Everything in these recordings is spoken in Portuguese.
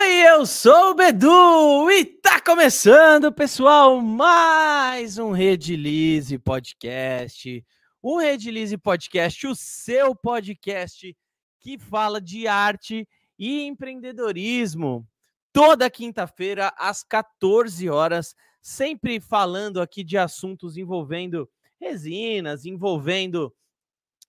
E eu sou o Bedu e tá começando, pessoal, mais um Redilize Podcast. O Redilize Podcast, o seu podcast que fala de arte e empreendedorismo. Toda quinta-feira, às 14 horas, sempre falando aqui de assuntos envolvendo resinas, envolvendo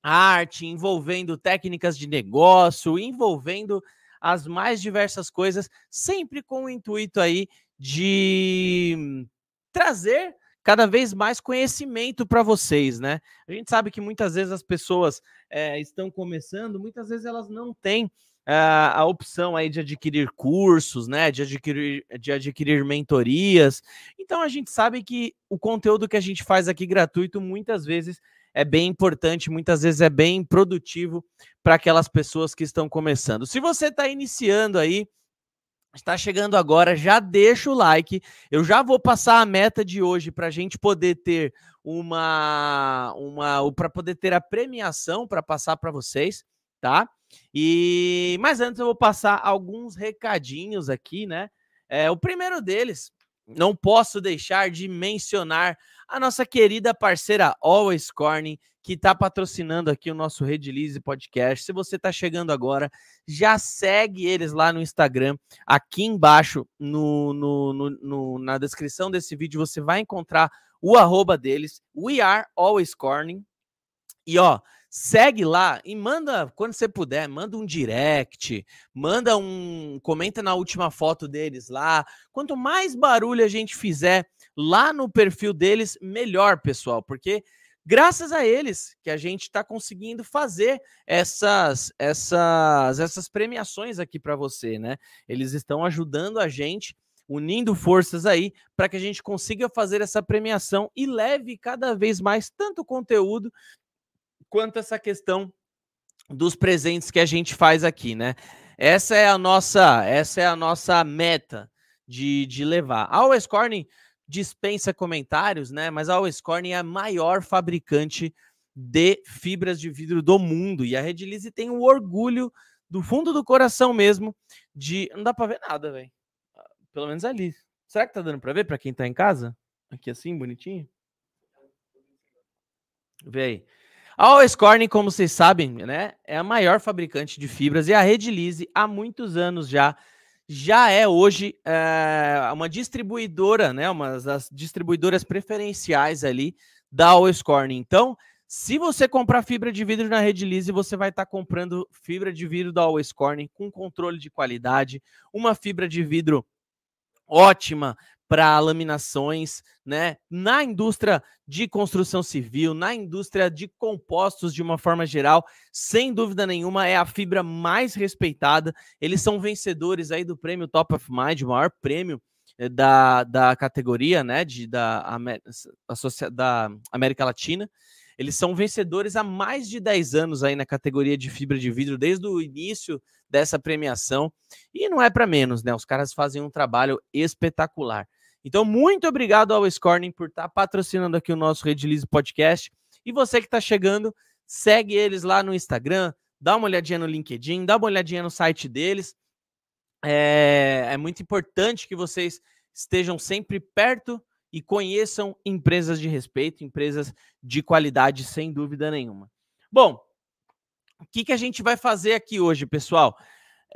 arte, envolvendo técnicas de negócio, envolvendo as mais diversas coisas, sempre com o intuito aí de trazer cada vez mais conhecimento para vocês, né? A gente sabe que muitas vezes as pessoas é, estão começando, muitas vezes elas não têm Uh, a opção aí de adquirir cursos, né, de adquirir, de adquirir mentorias. Então a gente sabe que o conteúdo que a gente faz aqui gratuito muitas vezes é bem importante, muitas vezes é bem produtivo para aquelas pessoas que estão começando. Se você está iniciando aí, está chegando agora, já deixa o like. Eu já vou passar a meta de hoje para a gente poder ter uma, uma, para poder ter a premiação para passar para vocês, tá? E mas antes eu vou passar alguns recadinhos aqui, né? É, o primeiro deles, não posso deixar de mencionar a nossa querida parceira Always Corning, que está patrocinando aqui o nosso Redilize Podcast. Se você está chegando agora, já segue eles lá no Instagram. Aqui embaixo, no, no, no, na descrição desse vídeo, você vai encontrar o arroba deles, We Are Always Corning. E ó, segue lá e manda, quando você puder, manda um direct, manda um, comenta na última foto deles lá. Quanto mais barulho a gente fizer lá no perfil deles, melhor, pessoal, porque graças a eles que a gente está conseguindo fazer essas essas essas premiações aqui para você, né? Eles estão ajudando a gente unindo forças aí para que a gente consiga fazer essa premiação e leve cada vez mais tanto conteúdo quanto essa questão dos presentes que a gente faz aqui, né? Essa é a nossa, essa é a nossa meta de, de levar. A Always Corning dispensa comentários, né? Mas a Always Corning é a maior fabricante de fibras de vidro do mundo e a Redilize tem o orgulho do fundo do coração mesmo de não dá para ver nada, velho. Pelo menos ali. Será que tá dando para ver para quem tá em casa? Aqui assim, bonitinho. Vê aí. A Always Corning, como vocês sabem, né, é a maior fabricante de fibras e a Redilize há muitos anos já já é hoje é, uma distribuidora, né, uma das distribuidoras preferenciais ali da Always Corning. Então, se você comprar fibra de vidro na Redilize, você vai estar tá comprando fibra de vidro da Always Corning com controle de qualidade, uma fibra de vidro ótima para laminações, né? Na indústria de construção civil, na indústria de compostos de uma forma geral, sem dúvida nenhuma é a fibra mais respeitada. Eles são vencedores aí do prêmio Top of Mind, o maior prêmio eh, da, da categoria, né? De, da, da América Latina. Eles são vencedores há mais de 10 anos aí na categoria de fibra de vidro, desde o início dessa premiação. E não é para menos, né? Os caras fazem um trabalho espetacular. Então, muito obrigado ao Scorning por estar tá patrocinando aqui o nosso Redilize Podcast. E você que está chegando, segue eles lá no Instagram, dá uma olhadinha no LinkedIn, dá uma olhadinha no site deles. É, é muito importante que vocês estejam sempre perto e conheçam empresas de respeito, empresas de qualidade, sem dúvida nenhuma. Bom, o que, que a gente vai fazer aqui hoje, pessoal?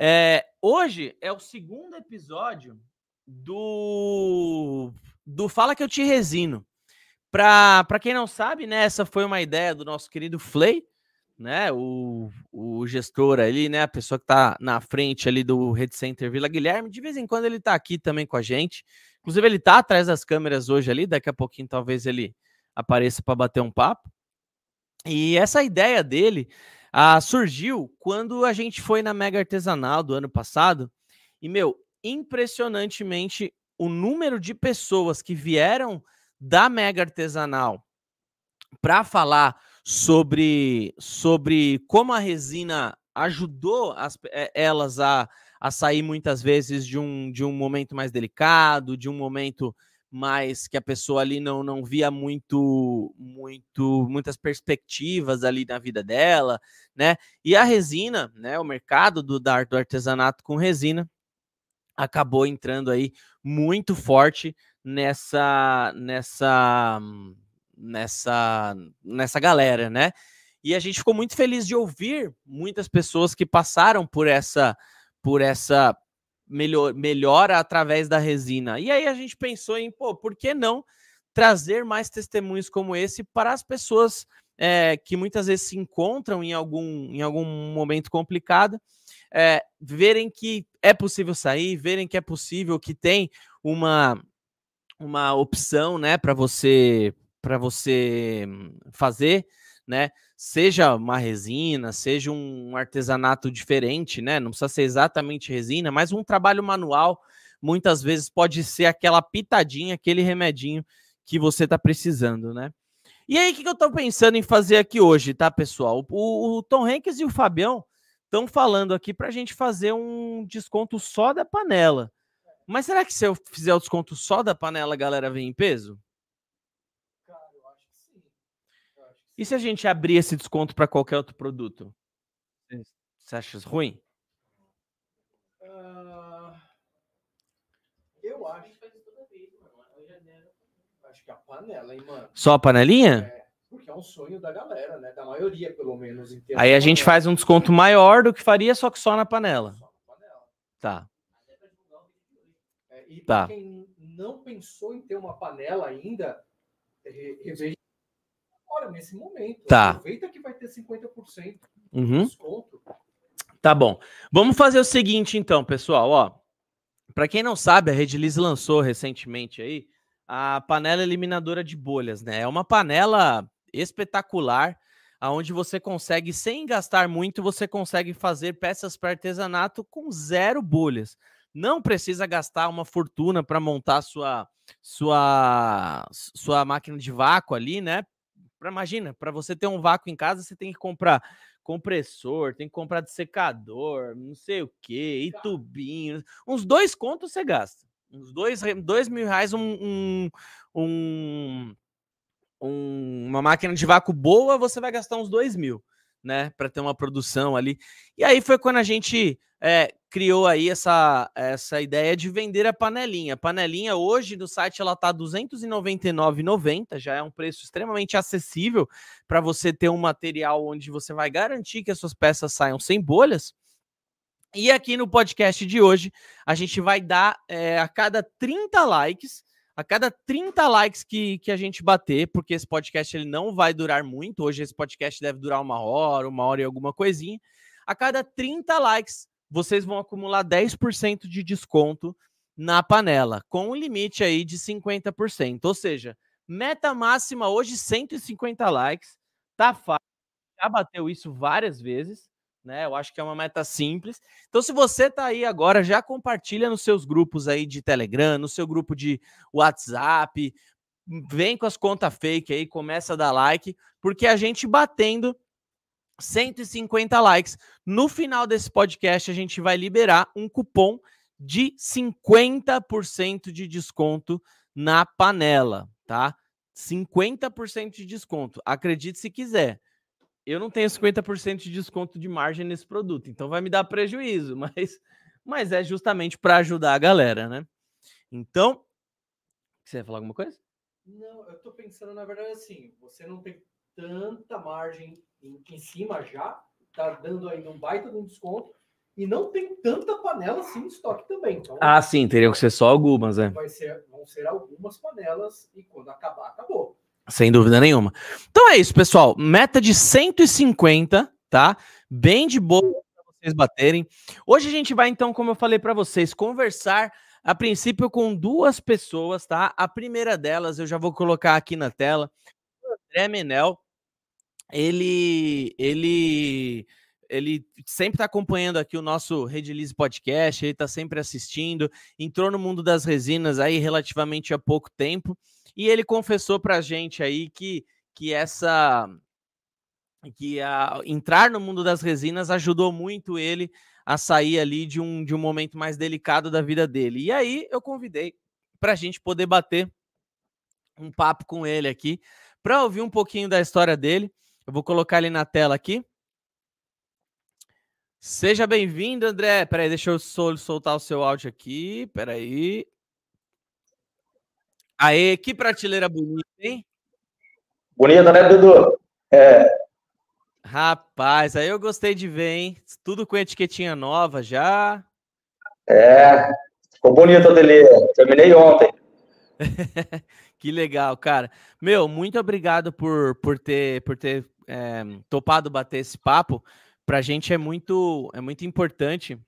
É, hoje é o segundo episódio do, do Fala Que Eu Te Resino. Para quem não sabe, né, essa foi uma ideia do nosso querido Flay, né, o, o gestor ali, né, a pessoa que está na frente ali do Red Center Vila Guilherme. De vez em quando ele está aqui também com a gente. Inclusive, ele está atrás das câmeras hoje ali. Daqui a pouquinho, talvez ele apareça para bater um papo. E essa ideia dele ah, surgiu quando a gente foi na Mega Artesanal do ano passado. E, meu, impressionantemente o número de pessoas que vieram da Mega Artesanal para falar sobre, sobre como a resina ajudou as, eh, elas a, a sair muitas vezes de um, de um momento mais delicado, de um momento mais que a pessoa ali não, não via muito, muito muitas perspectivas ali na vida dela, né? E a resina, né, o mercado do, do artesanato com resina acabou entrando aí muito forte nessa nessa nessa nessa galera, né? E a gente ficou muito feliz de ouvir muitas pessoas que passaram por essa por essa melhor, melhora através da resina. E aí a gente pensou em, pô, por que não trazer mais testemunhos como esse para as pessoas é, que muitas vezes se encontram em algum, em algum momento complicado, é, verem que é possível sair, verem que é possível, que tem uma, uma opção, né, para você para você fazer, né? Seja uma resina, seja um artesanato diferente, né? Não precisa ser exatamente resina, mas um trabalho manual muitas vezes pode ser aquela pitadinha, aquele remedinho que você está precisando, né? E aí, o que, que eu estou pensando em fazer aqui hoje, tá, pessoal? O, o Tom Hanks e o Fabião estão falando aqui para a gente fazer um desconto só da panela. Mas será que se eu fizer o desconto só da panela, a galera vem em peso? Cara, eu acho que sim. Acho que e se a gente abrir esse desconto para qualquer outro produto? Você acha ruim? Uh, eu acho acho que a panela, hein, mano? Só a panelinha? É, é um sonho da galera, né? Da maioria, pelo menos. Aí a gente faz um desconto maior do que faria, só que só na panela. Só na panela. Tá. É, e tá. quem não pensou em ter uma panela ainda, reveja agora, nesse momento. Tá. Aproveita que vai ter 50% uhum. de desconto. Tá bom. Vamos fazer o seguinte, então, pessoal. Ó, para quem não sabe, a Redilize lançou recentemente aí a panela eliminadora de bolhas, né? É uma panela espetacular, aonde você consegue, sem gastar muito, você consegue fazer peças para artesanato com zero bolhas. Não precisa gastar uma fortuna para montar sua sua sua máquina de vácuo ali, né? Pra, imagina, para você ter um vácuo em casa, você tem que comprar compressor, tem que comprar de secador, não sei o que, e tubinho. Uns dois contos você gasta uns dois, dois mil reais um, um, um, um, uma máquina de vácuo boa, você vai gastar uns dois mil, né? Para ter uma produção ali. E aí foi quando a gente é, criou aí essa, essa ideia de vender a panelinha. A panelinha hoje no site ela tá R$ 299,90, já é um preço extremamente acessível para você ter um material onde você vai garantir que as suas peças saiam sem bolhas. E aqui no podcast de hoje, a gente vai dar é, a cada 30 likes, a cada 30 likes que, que a gente bater, porque esse podcast ele não vai durar muito. Hoje esse podcast deve durar uma hora, uma hora e alguma coisinha. A cada 30 likes, vocês vão acumular 10% de desconto na panela, com um limite aí de 50%. Ou seja, meta máxima hoje 150 likes. Tá fácil. Já bateu isso várias vezes né? Eu acho que é uma meta simples. Então, se você tá aí agora, já compartilha nos seus grupos aí de Telegram, no seu grupo de WhatsApp, vem com as contas fake aí, começa a dar like, porque a gente batendo 150 likes, no final desse podcast a gente vai liberar um cupom de 50% de desconto na panela, tá? 50% de desconto. Acredite se quiser eu não tenho 50% de desconto de margem nesse produto, então vai me dar prejuízo, mas, mas é justamente para ajudar a galera, né? Então, você ia falar alguma coisa? Não, eu estou pensando, na verdade, assim, você não tem tanta margem em, em cima já, tá dando ainda um baita de um desconto, e não tem tanta panela assim em estoque também. Então, ah, sim, teriam que ser só algumas, é. Vai ser, vão ser algumas panelas, e quando acabar, acabou. Sem dúvida nenhuma. Então é isso, pessoal. Meta de 150, tá? Bem de boa para vocês baterem. Hoje a gente vai, então, como eu falei para vocês, conversar a princípio com duas pessoas, tá? A primeira delas eu já vou colocar aqui na tela. O André Menel. Ele. Ele ele sempre está acompanhando aqui o nosso Redilize Podcast, ele está sempre assistindo, entrou no mundo das resinas aí relativamente há pouco tempo, e ele confessou para a gente aí que, que essa que a, entrar no mundo das resinas ajudou muito ele a sair ali de um, de um momento mais delicado da vida dele. E aí eu convidei para a gente poder bater um papo com ele aqui, para ouvir um pouquinho da história dele. Eu vou colocar ele na tela aqui. Seja bem-vindo, André. Peraí, deixa eu sol soltar o seu áudio aqui. Peraí. Aê, que prateleira bonita, hein? Bonita, né, Dudu? É. Rapaz, aí eu gostei de ver, hein? Tudo com etiquetinha nova já. É, ficou bonito o ateliê. Terminei ontem. que legal, cara. Meu, muito obrigado por, por ter, por ter é, topado bater esse papo. Para a gente é muito, é muito importante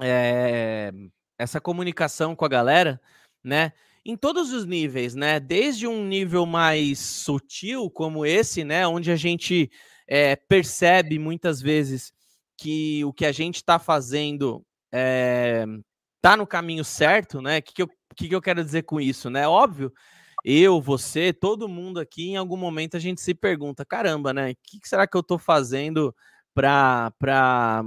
é, essa comunicação com a galera, né? Em todos os níveis, né? Desde um nível mais sutil como esse, né? Onde a gente é, percebe muitas vezes que o que a gente está fazendo é, tá no caminho certo, né? O que, que, eu, que, que eu quero dizer com isso, né? Óbvio, eu, você, todo mundo aqui, em algum momento a gente se pergunta: caramba, né? O que, que será que eu estou fazendo para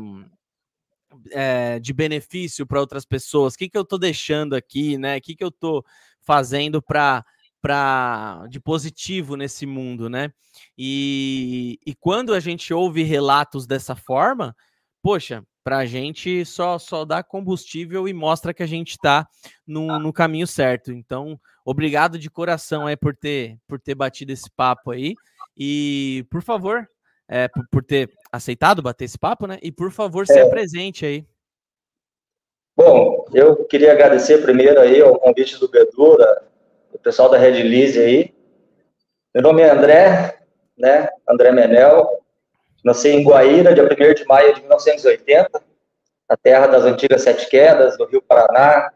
é, de benefício para outras pessoas? O que, que eu estou deixando aqui, né? O que, que eu estou fazendo para para de positivo nesse mundo, né? E, e quando a gente ouve relatos dessa forma, poxa, para a gente só só dá combustível e mostra que a gente está no, no, caminho certo. Então, obrigado de coração aí por ter por ter batido esse papo aí e por favor, é, por, por, ter aceitado bater esse papo, né? E por favor, se é. apresente aí. Bom, eu queria agradecer primeiro aí ao convite do Bedura, o pessoal da Red Lise aí. Meu nome é André, né? André Menel. Nasci em Guaíra, dia 1 de maio de 1980, na terra das antigas Sete Quedas, do Rio Paraná.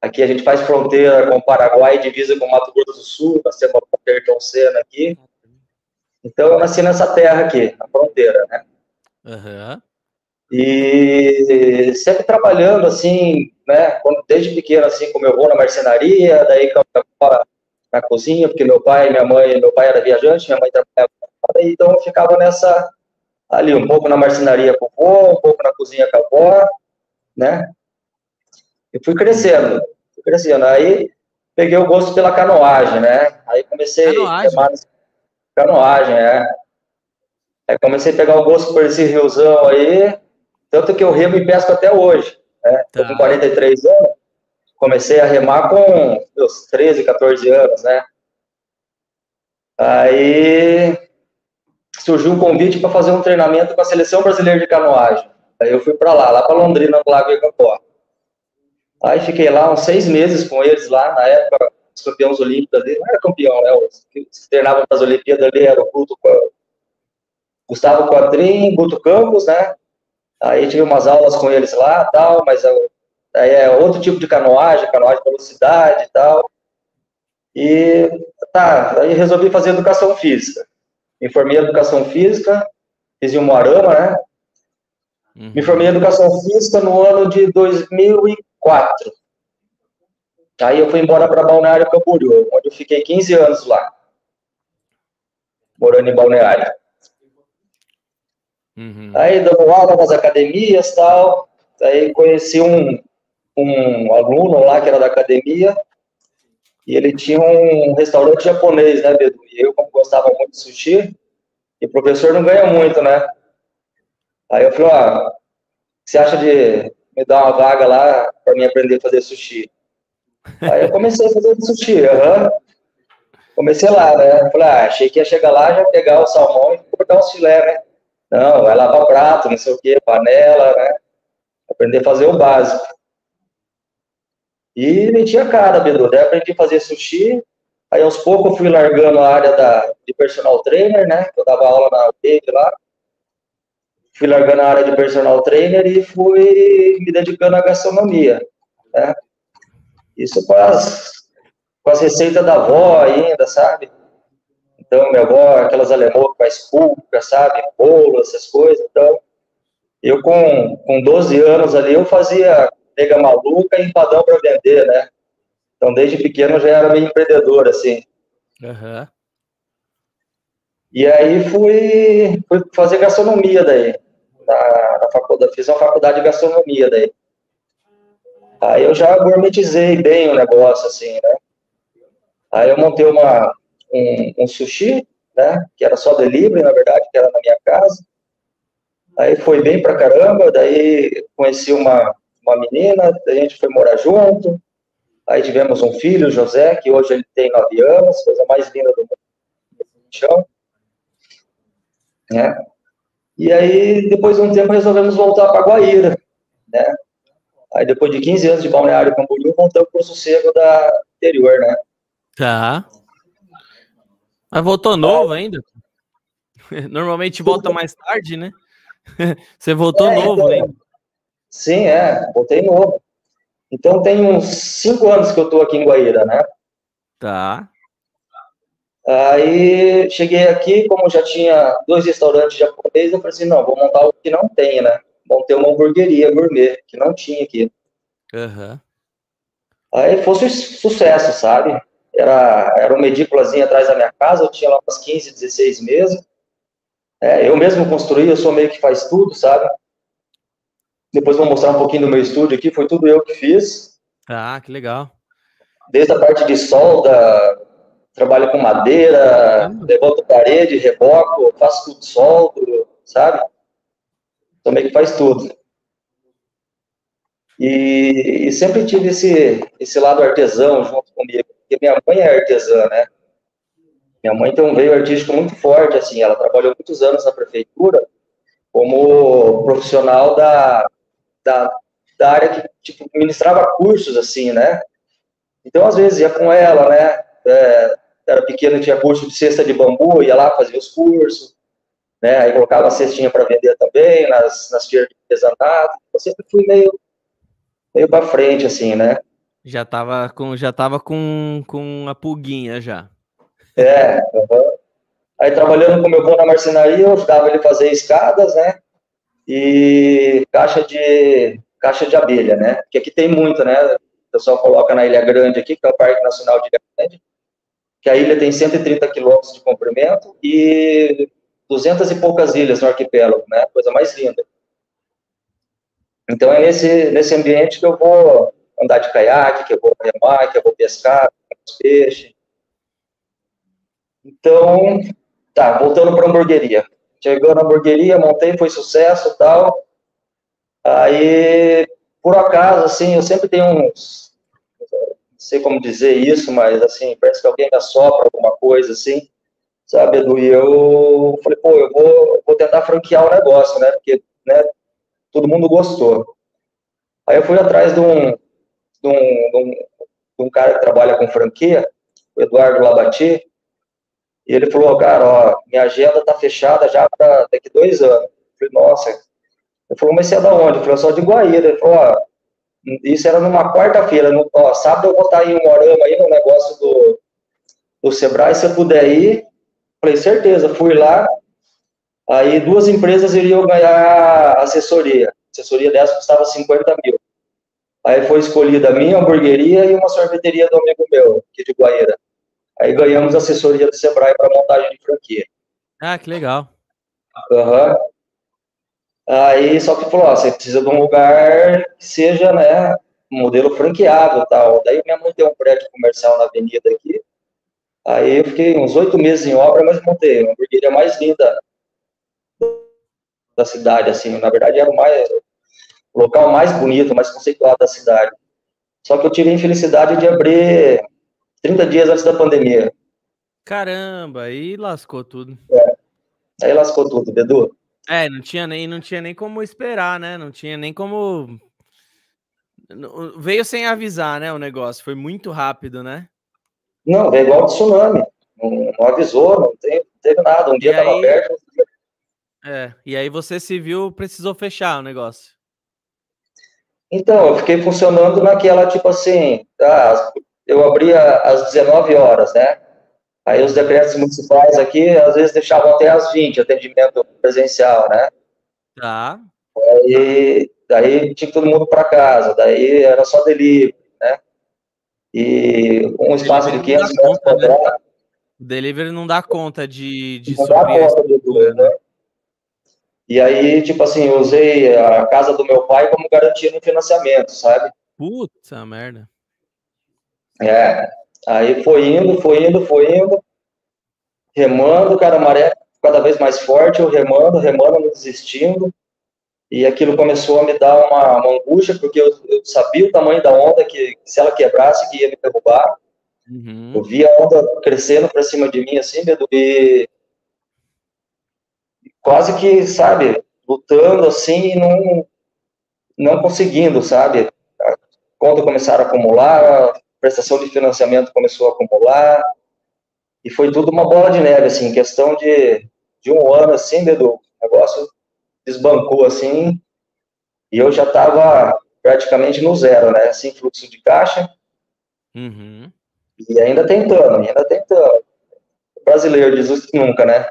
Aqui a gente faz fronteira com o Paraguai, divisa com o Mato Grosso do Sul, nós temos o Ayrton Senna aqui. Então eu nasci nessa terra aqui, na fronteira, né? Uhum. E sempre trabalhando assim, né? Desde pequeno, assim, como eu vou na marcenaria, daí na cozinha, porque meu pai, minha mãe, meu pai era viajante, minha mãe trabalhava, então eu ficava nessa ali um pouco na marcenaria com o avô, um pouco na cozinha com a avó, né? E fui crescendo, fui crescendo. Aí peguei o gosto pela canoagem, né? Aí comecei canoagem. a remar canoagem, é. Aí comecei a pegar o gosto por esse riozão aí, tanto que eu remo e pesco até hoje. Né? Tá. Tô com 43 anos, comecei a remar com meus 13, 14 anos, né? Aí surgiu um convite para fazer um treinamento com a seleção brasileira de canoagem. Aí eu fui para lá, lá para Londrina, no Lago Icapó. Aí fiquei lá uns seis meses com eles lá, na época, os campeões olímpicos ali, não era campeão, né? Os que treinavam para as Olimpíadas ali era o Guto, Gustavo Quadrim, Guto Campos, né? Aí tive umas aulas com eles lá tal, mas aí é outro tipo de canoagem, canoagem de velocidade e tal. E tá, aí resolvi fazer educação física. Me formei em educação física, fiz em Moarama, né? Uhum. Me formei em educação física no ano de 2004. Aí eu fui embora para Balneário Camboriú, onde eu fiquei 15 anos lá, morando em Balneário. Uhum. Aí dando aula nas academias tal. Aí conheci um, um aluno lá que era da academia e ele tinha um restaurante japonês, né, Bedu? E eu, como gostava muito de sushi, e professor não ganha muito, né? Aí eu falei, ó, você acha de me dar uma vaga lá para mim aprender a fazer sushi? Aí eu comecei a fazer sushi, uhum. Comecei lá, né? Falei, ah, achei que ia chegar lá, já pegar o salmão e cortar os filé, né? Não, vai lavar prato, não sei o quê, panela, né? Aprender a fazer o básico. E meti a cara, Bedu. Daí aprendi a fazer sushi. Aí aos poucos eu fui largando a área da, de personal trainer, né? Eu dava aula na rede lá. Fui largando a área de personal trainer e fui me dedicando à gastronomia, né? Isso com as, com as receitas da avó ainda, sabe? Então, minha avó, aquelas alemãs que faz pulca, sabe? Bolo, essas coisas. Então, eu com, com 12 anos ali, eu fazia nega maluca e empadão para vender, né? Então, desde pequeno, eu já era meio empreendedor, assim. Uhum. E aí fui, fui fazer gastronomia daí, na, na faculdade, fiz uma faculdade de gastronomia daí. Aí eu já gourmetizei bem o negócio, assim, né? Aí eu montei uma, um, um sushi, né? Que era só delivery, na verdade, que era na minha casa. Aí foi bem pra caramba, daí conheci uma, uma menina, a gente foi morar junto, aí tivemos um filho, José, que hoje ele tem nove anos, coisa mais linda do mundo, né? E aí, depois de um tempo, resolvemos voltar para Guaíra, né? Aí, depois de 15 anos de Balneário Camboriú, voltamos para o sossego da interior, né? Tá. Mas voltou novo ainda? Normalmente volta mais tarde, né? Você voltou é, novo então, Sim, é, voltei novo. Então tem uns cinco anos que eu estou aqui em Guaíra, né? Tá. Aí cheguei aqui, como já tinha dois restaurantes japoneses, eu falei assim, não, vou montar algo que não tem, né? Montei uma hamburgueria gourmet, que não tinha aqui. Uhum. Aí fosse sucesso, sabe? Era, era uma edículazinha atrás da minha casa, eu tinha lá umas 15, 16 meses. É, eu mesmo construí, eu sou meio que faz tudo, sabe? Depois vou mostrar um pouquinho do meu estúdio aqui, foi tudo eu que fiz. Ah, que legal. Desde a parte de solda, trabalho com madeira, levanto parede, reboco, faço tudo soldo, sabe? Então meio que faz tudo. E, e, sempre tive esse, esse lado artesão junto comigo, porque minha mãe é artesã, né? Minha mãe tem um veio artístico muito forte, assim, ela trabalhou muitos anos na prefeitura como profissional da, da, da área que, tipo, ministrava cursos, assim, né? Então, às vezes, ia com ela, né? É, era pequeno, tinha curso de cesta de bambu, ia lá, fazia os cursos, né? Aí colocava a cestinha para vender também, nas, nas feiras de artesanato. Eu sempre fui meio, meio para frente, assim, né? Já tava com, já tava com, com a pulguinha já. É, uhum. Aí trabalhando com meu avô na marcenaria, eu ajudava ele a fazer escadas, né? E caixa de caixa de abelha, né? Porque aqui tem muito, né? O pessoal coloca na Ilha Grande aqui, que é o Parque Nacional de Ilha Grande, que a ilha tem 130 quilômetros de comprimento e 200 e poucas ilhas no arquipélago, né? Coisa mais linda. Então é nesse, nesse ambiente que eu vou andar de caiaque, que eu vou remar, que eu vou pescar, peixe. Então, tá, voltando para a hamburgueria. Chegou na hamburgueria, montei, foi sucesso tal. Aí, por acaso, assim, eu sempre tenho uns. Não sei como dizer isso, mas, assim, parece que alguém me assopra alguma coisa, assim, sabe, Edu? E eu falei, pô, eu vou, vou tentar franquear o negócio, né? Porque, né, todo mundo gostou. Aí eu fui atrás de um, de um, de um, de um cara que trabalha com franquia, o Eduardo Labati, e ele falou, cara, ó, minha agenda tá fechada já para daqui dois anos. Eu falei, nossa. Ele falou, mas você é da onde? Eu falei, sou de Guaíra. Ele falou, ó, isso era numa quarta-feira. Ó, sábado eu vou estar em Morama aí no negócio do, do Sebrae, se eu puder ir. Falei, certeza, fui lá. Aí duas empresas iriam ganhar assessoria. assessoria dessa custava 50 mil. Aí foi escolhida a minha hamburgueria e uma sorveteria do amigo meu, aqui de Guaíra. Aí ganhamos assessoria do Sebrae para montagem de franquia. Ah, que legal. Uhum. Aí só que falou, ó, você precisa de um lugar que seja, né, modelo franqueado tal. Daí minha mãe tem um prédio comercial na avenida aqui. Aí eu fiquei uns oito meses em obra, mas montei uma hamburgueria mais linda da cidade, assim. Na verdade, era o, mais, o local mais bonito, mais conceituado da cidade. Só que eu tive a infelicidade de abrir 30 dias antes da pandemia. Caramba, aí lascou tudo. É. Aí lascou tudo, Bedu. É, não tinha nem, não tinha nem como esperar, né? Não tinha nem como. Veio sem avisar, né? O negócio foi muito rápido, né? Não, é igual tsunami. Não, não avisou, não teve, não teve nada. Um dia estava aberto. É, e aí você se viu, precisou fechar o negócio. Então, eu fiquei funcionando naquela, tipo assim, ah, eu abria às 19 horas, né? Aí os decretos municipais aqui, às vezes, deixavam até às 20, atendimento presencial, né? Tá. Aí, daí tinha todo mundo para casa, daí era só delivery? E um espaço de 500 metros né? quadrados. Né? O delivery não dá conta de, de não dá conta de tudo, né? E aí, tipo assim, eu usei a casa do meu pai como garantia no financiamento, sabe? Puta merda. É, aí foi indo, foi indo, foi indo, remando, cara, a maré cada vez mais forte, eu remando, remando, não desistindo. E aquilo começou a me dar uma, uma angústia, porque eu, eu, sabia o tamanho da onda, que se ela quebrasse, que ia me derrubar. Uhum. Eu via a onda crescendo para cima de mim, assim, e quase que, sabe, lutando assim e não, não conseguindo, sabe? A conta começaram a acumular, a prestação de financiamento começou a acumular, e foi tudo uma bola de neve, assim, questão de, de um ano, assim, Bedu, o negócio desbancou, assim, e eu já estava praticamente no zero, né, sem fluxo de caixa, uhum. e ainda tentando, ainda tentando. O brasileiro diz que nunca, né?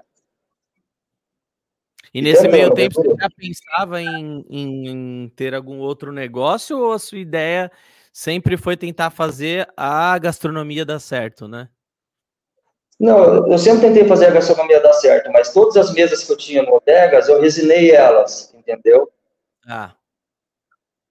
E nesse meio tempo, você já pensava em, em, em, ter algum outro negócio ou a sua ideia sempre foi tentar fazer a gastronomia dar certo, né? Não, eu sempre tentei fazer a gastronomia dar certo, mas todas as mesas que eu tinha no Odegas, eu resinei elas, entendeu? Ah.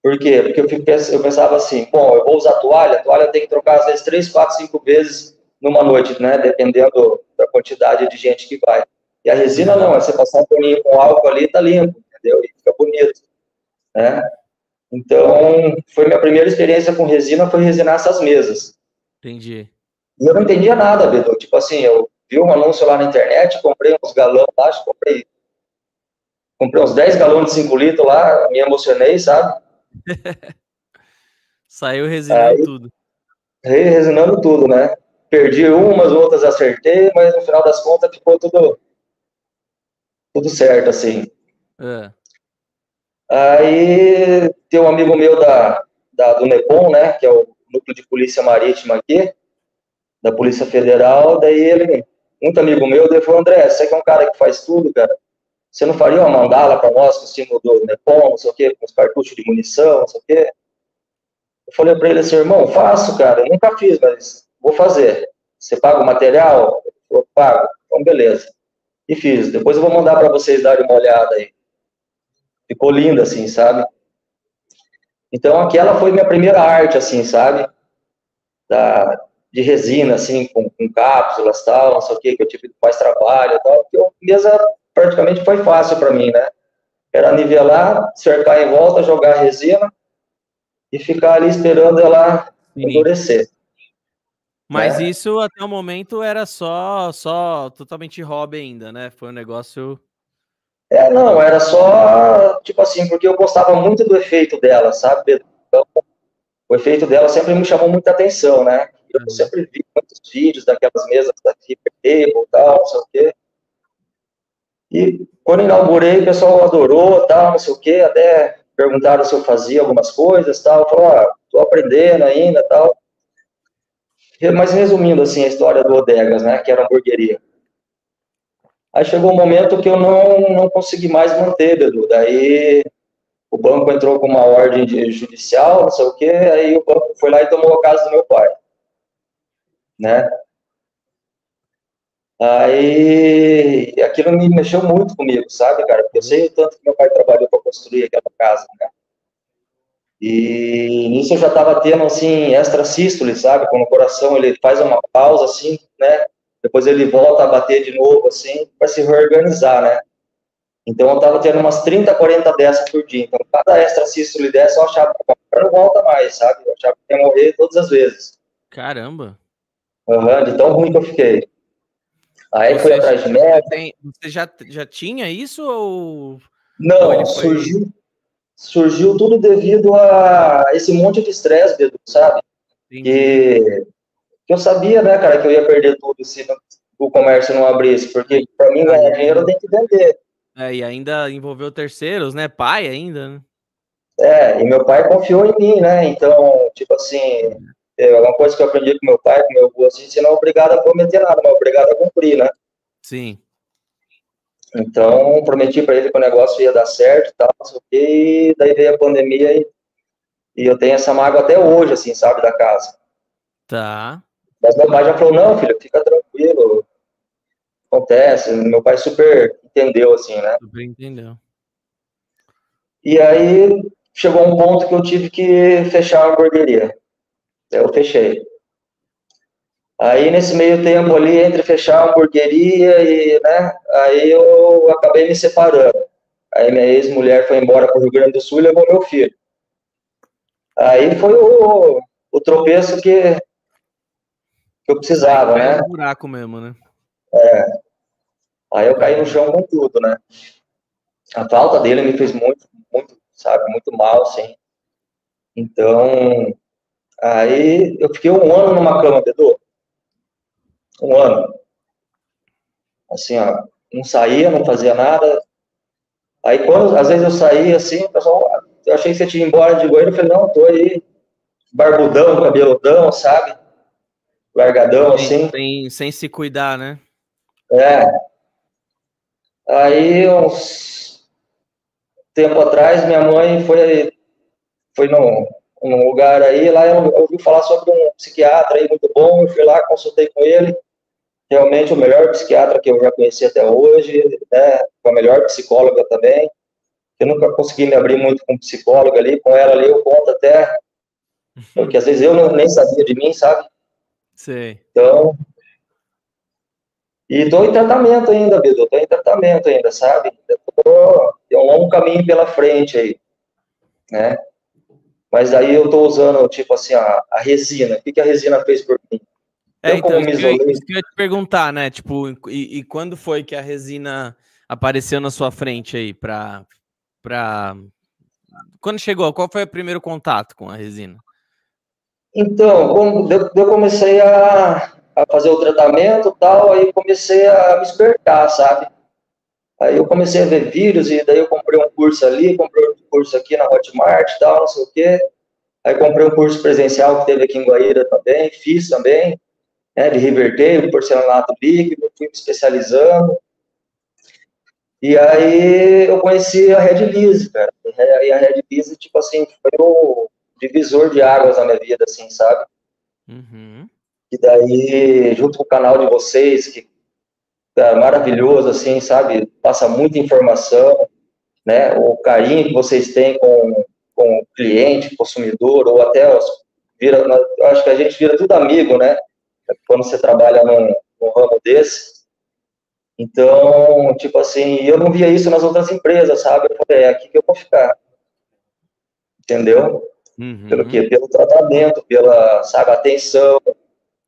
Por quê? Porque eu, pensava assim, bom, eu vou usar toalha, a toalha tem que trocar às vezes três, quatro, cinco vezes numa noite, né? Dependendo da quantidade de gente que vai. E a resina não, é você passar um paninho com álcool ali, tá limpo, entendeu? E fica bonito, né? Então, foi minha primeira experiência com resina, foi resinar essas mesas. Entendi. E eu não entendia nada, Beto. Tipo assim, eu vi um anúncio lá na internet, comprei uns galões lá, acho que comprei, comprei uns 10 galões de 5 litros lá, me emocionei, sabe? Saiu resinando Aí, tudo. Resinando tudo, né? Perdi umas, outras acertei, mas no final das contas ficou tudo tudo certo, assim. É. Aí tem um amigo meu da, da, do NEPOM, né, que é o núcleo de polícia marítima aqui, da Polícia Federal, daí ele, muito amigo meu, ele falou, André, você que é um cara que faz tudo, cara, você não faria uma mandala para nós com o símbolo do NEPOM, não sei o quê, com os cartuchos de munição, não sei o quê? Eu falei para ele assim, irmão, faço, cara, eu nunca fiz, mas vou fazer. Você paga o material? Eu pago. Então, beleza e fiz. Depois eu vou mandar para vocês darem uma olhada aí. Ficou linda, assim, sabe? Então, aquela foi minha primeira arte, assim, sabe? Da, de resina, assim, com, com cápsulas tal, não sei o que, que eu tive mais trabalho tal. Que mesa praticamente foi fácil para mim, né? Era nivelar, cercar em volta, jogar a resina e ficar ali esperando ela endurecer. Mas é. isso até o momento era só, só totalmente hobby ainda, né? Foi um negócio. É, não, era só, tipo assim, porque eu gostava muito do efeito dela, sabe? Então, o efeito dela sempre me chamou muita atenção, né? Eu sempre vi muitos vídeos daquelas mesas Flipper Table tal, não sei o quê. E quando inaugurei, o pessoal adorou, tal, não sei o quê, até perguntaram se eu fazia algumas coisas, tal. Falei, ah, tô aprendendo ainda, tal. Mas resumindo assim a história do Odegas, né, que era hamburgueria. Aí chegou um momento que eu não, não consegui mais manter, Bedu. Daí o banco entrou com uma ordem de judicial, não sei o quê, aí o banco foi lá e tomou a casa do meu pai. Né? Aí aquilo me mexeu muito comigo, sabe, cara? Porque eu sei o tanto que meu pai trabalhou para construir aquela casa, né? E nisso eu já estava tendo, assim, extrasístole, sabe? Quando o coração ele faz uma pausa, assim, né? Depois ele volta a bater de novo, assim, para se reorganizar, né? Então eu estava tendo umas 30, 40 dessas por dia. Então cada extrasístole dessa eu achava que não volta mais, sabe? Eu achava que ia morrer todas as vezes. Caramba! Uhum, de tão ruim que eu fiquei. Aí você foi atrás de médico. Você já, já tinha isso ou. Não, surgiu, surgiu tudo devido a esse monte de estresse, Bedu, sabe? Que, que eu sabia, né, cara, que eu ia perder tudo se o comércio não abrisse, porque para mim ganhar dinheiro eu tenho que vender. É, e ainda envolveu terceiros, né? Pai ainda, né? É, e meu pai confiou em mim, né? Então, tipo assim, é uma coisa que eu aprendi com meu pai, com meu avô, assim, você não é obrigado a prometer nada, mas é obrigado a cumprir, né? Sim. Então, prometi para ele que o negócio ia dar certo e tal, e daí veio a pandemia e, e eu tenho essa mágoa até hoje, assim, sabe, da casa. Tá. Mas meu pai já falou, não, filho, fica tranquilo, acontece. Meu pai super entendeu, assim, né? Super entendeu. E aí, chegou um ponto que eu tive que fechar a hamburgueria. Eu fechei. Aí, nesse meio tempo ali, entre fechar a hamburgueria e, né, aí eu acabei me separando. Aí minha ex-mulher foi embora para o Rio Grande do Sul e levou meu filho. Aí foi o, o tropeço que, que eu precisava, Aí né? é um buraco mesmo, né? Aí eu caí no chão com tudo, né? A falta dele me fez muito, muito, sabe, muito mal, assim. Então, aí eu fiquei um ano numa cama, Bedu. Um ano. Assim, ó, não saía, não fazia nada. Aí quando, às vezes eu saía assim, o pessoal, "Ah, eu achei que você tinha ido embora de Goiânia, eu falei, não, tô aí, barbudão, cabeludão, sabe? Largadão, assim. Sem, sem, sem se cuidar, né? É. Aí, uns tempo atrás, minha mãe foi, foi num, num lugar aí, lá eu ouvi falar sobre um psiquiatra aí muito bom, eu fui lá, consultei com ele, realmente o melhor psiquiatra que eu já conheci até hoje, né, foi a melhor psicóloga também, eu nunca consegui me abrir muito com psicóloga ali, com ela ali eu conto até, porque às vezes eu não, nem sabia de mim, sabe? Sei. Então, e estou em tratamento ainda, Bedu, estou em tratamento ainda, sabe? Eu tô, tem um longo caminho pela frente aí, né? Mas aí eu estou usando, tipo assim, a, a resina. O que, que a resina fez por mim? É, Eu, então, isso que, isolei- isso que eu ia te perguntar, né? Tipo, e, e quando foi que a resina apareceu na sua frente aí pra, pra... Quando chegou, qual foi o primeiro contato com a resina? Então, eu, eu comecei a, a fazer o tratamento e tal, aí comecei a me despertar, sabe? Aí eu comecei a ver vídeos e daí eu comprei um curso ali, comprei outro curso aqui na Hotmart e tal, não sei o quê. Aí comprei um curso presencial que teve aqui em Guaíra também, fiz também, né, de reverter, de porcelanato líquido, fui me especializando. E aí eu conheci a Red Lise, cara. E a Red Lise, tipo assim, foi o divisor de águas na minha vida, assim, sabe? Uhum. E daí, junto com o canal de vocês, que é maravilhoso, assim, sabe? Passa muita informação, né? O carinho que vocês têm com, com o cliente, consumidor, ou até os, vira, eu acho que a gente vira tudo amigo, né? Quando você trabalha num, num ramo desse. Então, tipo assim, eu não via isso nas outras empresas, sabe? Eu falei, é aqui que eu vou ficar. Entendeu? Uhum. Pelo quê? Pelo tratamento, pela, sabe, atenção,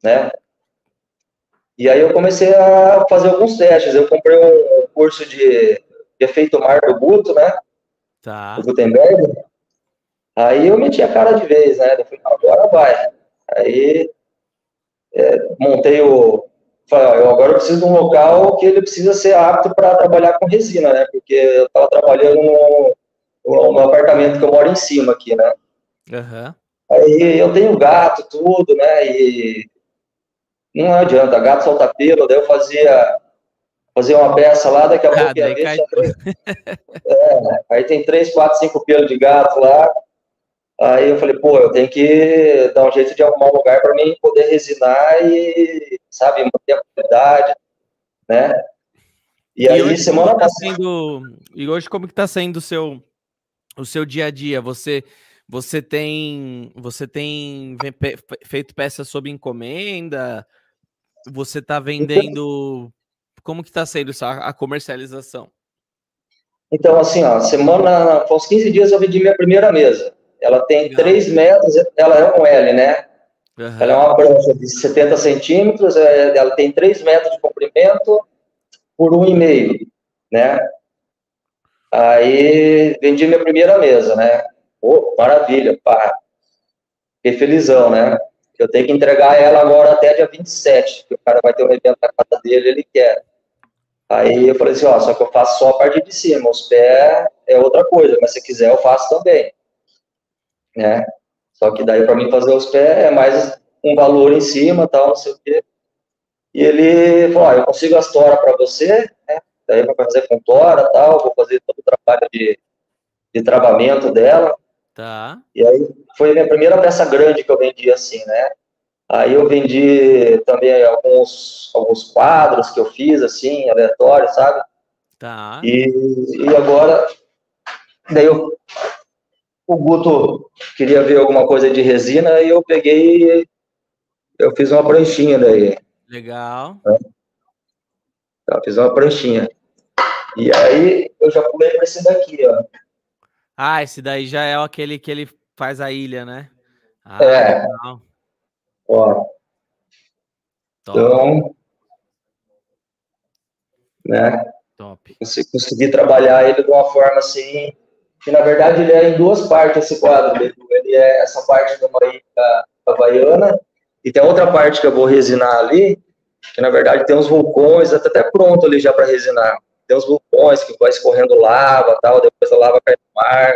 né? E aí eu comecei a fazer alguns testes. Eu comprei um curso de, de efeito mar do Guto, né? Tá. Do Gutenberg. Aí eu meti a cara de vez, né? Eu falei, agora vai. Aí é, montei o. Falei, ó, eu agora preciso de um local que ele precisa ser apto para trabalhar com resina, né? Porque eu estava trabalhando no, no, no apartamento que eu moro em cima aqui, né? Aham. Aí eu tenho gato, tudo, né? E não adianta, gato solta pelo, daí eu fazia, fazia uma peça lá, daqui a Ah, pouco ia ver, cai três, é, aí tem três, quatro, cinco pelos de gato lá. Aí eu falei, pô, eu tenho que dar um jeito de arrumar um lugar para mim poder resinar e, sabe, manter a qualidade, né? E, aí, hoje, semana tá passada. sendo, e hoje como que tá sendo o seu o seu dia a dia? Você você tem você tem feito peças sob encomenda? Você tá vendendo como que tá sendo a comercialização? Então, assim, ó, semana, faz uns 15 dias eu vendi minha primeira mesa. Ela tem Legal. 3 metros, ela é um L, né? Aham. Ela é uma prancha de 70 centímetros, é, ela tem 3 metros de comprimento por 1,5, né? Aí vendi minha primeira mesa, né? Pô, maravilha, pá. Fiquei felizão, né? Eu tenho que entregar ela agora até dia 27, que o cara vai ter um evento na casa dele, ele quer. Aí eu falei assim, ó, só que eu faço só a parte de cima, os pés é outra coisa, mas se quiser eu faço também, né? Só que daí para mim fazer os pés é mais um valor em cima, tal, não sei o quê. E ele falou, ó, eu consigo as toras para você, né? Daí vou fazer com tora, tal, vou fazer todo o trabalho de, de travamento dela. Tá. E aí foi a minha primeira peça grande que eu vendi assim, né? Aí eu vendi também alguns, alguns quadros que eu fiz, assim, aleatórios, sabe? Tá. E, e agora, daí eu, o Guto queria ver alguma coisa de resina e eu peguei eu fiz uma pranchinha daí. Legal. Eu fiz uma pranchinha. E aí eu já pulei para esse daqui, ó. Ah, esse daí já é aquele que ele faz a ilha, né? Ah, é. Legal. Ó. Top. Então, né? Top. Consegui trabalhar ele de uma forma assim, que na verdade ele é em duas partes esse quadro. Ele é essa parte da Bahia Havaiana e tem outra parte que eu vou resinar ali, que na verdade tem uns vulcões, até, até pronto ali já para resinar. Tem uns vulcões que vai escorrendo lava tal, depois a lava cai no mar.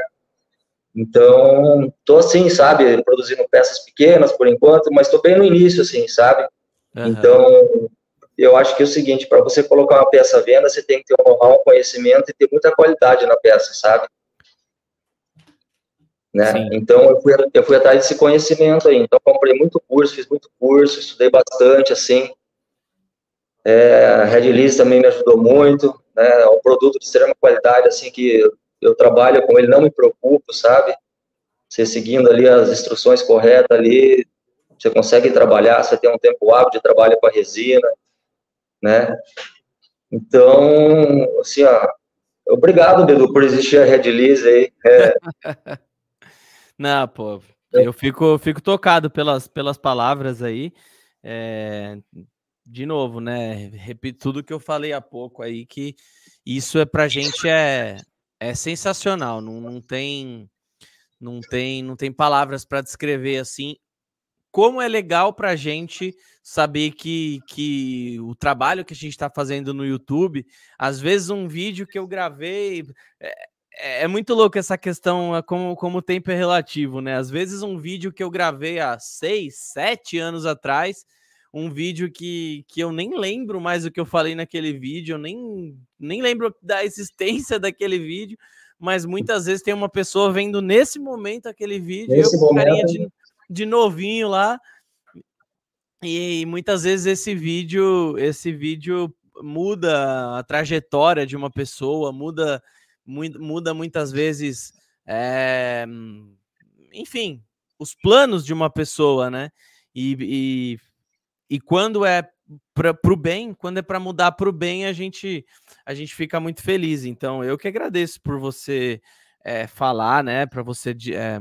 Então, tô assim, sabe, produzindo peças pequenas por enquanto, mas tô bem no início, assim, sabe? Uhum. Então, eu acho que é o seguinte, para você colocar uma peça à venda, você tem que ter um know-how, um conhecimento e ter muita qualidade na peça, sabe? Né? Então, eu fui, eu fui atrás desse conhecimento aí. Então, comprei muito curso, fiz muito curso, estudei bastante, assim. É, a Red Lease também me ajudou muito, né? É um produto de extrema qualidade, assim, que eu trabalho com ele, não me preocupo, sabe? Você seguindo ali as instruções corretas ali, você consegue trabalhar, você tem um tempo hábil de trabalho com a resina, né? Então, assim, ó, obrigado, Bedu, por existir a Red Lease aí. É. Não, pô, eu fico, fico tocado pelas, pelas palavras aí. É, de novo, né? Repito tudo que eu falei há pouco aí, que isso é pra gente é, é sensacional. Não, não tem não tem não tem palavras para descrever assim como é legal pra gente saber que, que o trabalho que a gente está fazendo no YouTube, às vezes um vídeo que eu gravei. É, é, é muito louco essa questão, como, como o tempo é relativo, né? Às vezes um vídeo que eu gravei há seis, sete anos atrás um vídeo que, que eu nem lembro mais o que eu falei naquele vídeo, eu nem, nem lembro da existência daquele vídeo, mas muitas vezes tem uma pessoa vendo nesse momento aquele vídeo, nesse eu com carinha de, de novinho lá, e muitas vezes esse vídeo, esse vídeo muda a trajetória de uma pessoa, muda, muda muitas vezes, é, enfim, os planos de uma pessoa, né? E, e e quando é para o bem, quando é para mudar para o bem, a gente a gente fica muito feliz. Então, eu que agradeço por você é, falar, né? Para você é,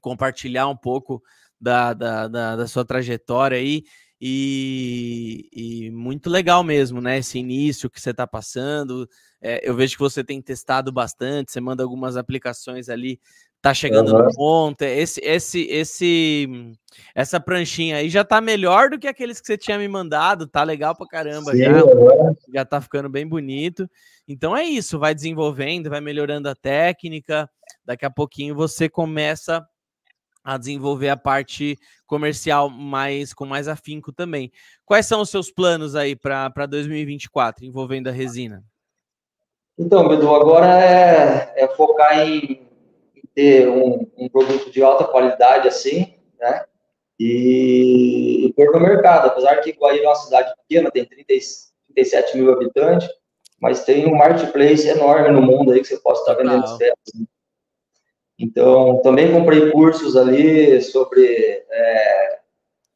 compartilhar um pouco da, da, da, da sua trajetória aí. E, e, muito legal mesmo, né? Esse início que você está passando. É, eu vejo que você tem testado bastante, você manda algumas aplicações ali tá chegando uhum. no ponto. Esse, esse, esse, essa pranchinha aí já tá melhor do que aqueles que você tinha me mandado. Tá legal pra caramba Sim, já. Uhum. Já tá ficando bem bonito. Então é isso, vai desenvolvendo, vai melhorando a técnica. Daqui a pouquinho você começa a desenvolver a parte comercial mais com mais afinco também. Quais são os seus planos aí para 2024 envolvendo a resina? Então, Bedu, agora é, é focar em ter um, um produto de alta qualidade assim, né? E, e pôr no mercado. Apesar que Guaíra é uma cidade pequena, tem 30, 37 mil habitantes, mas tem um marketplace enorme no mundo aí que você pode estar vendendo peças. Né? Então, também comprei cursos ali sobre é,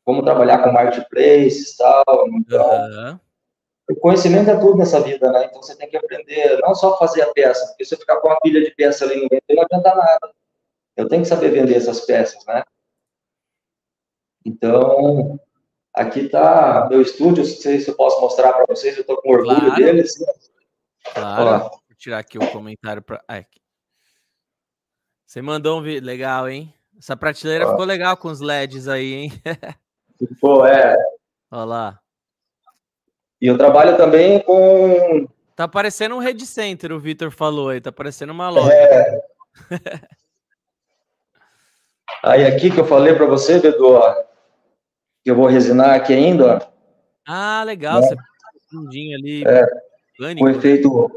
como trabalhar com marketplaces e tal. Então, uhum. O conhecimento é tudo nessa vida, né? Então, você tem que aprender não só fazer a peça, porque se você ficar com uma pilha de peça ali no meio, não adianta nada. Eu tenho que saber vender essas peças, né? Então, aqui está meu estúdio, não sei se eu posso mostrar para vocês, eu estou com orgulho claro. deles. Claro, Ó. vou tirar aqui o comentário para... Você mandou um vídeo legal, hein? Essa prateleira Ó. ficou legal com os LEDs aí, hein? Pô, é. Olha lá. E eu trabalho também com... Tá parecendo um Red Center, o Vitor falou aí, tá parecendo uma loja. É... Aí aqui que eu falei para você, Bedu, ó, que eu vou resinar aqui ainda. Ó. Ah, legal. Né? Você fundinho ali. É, o efeito,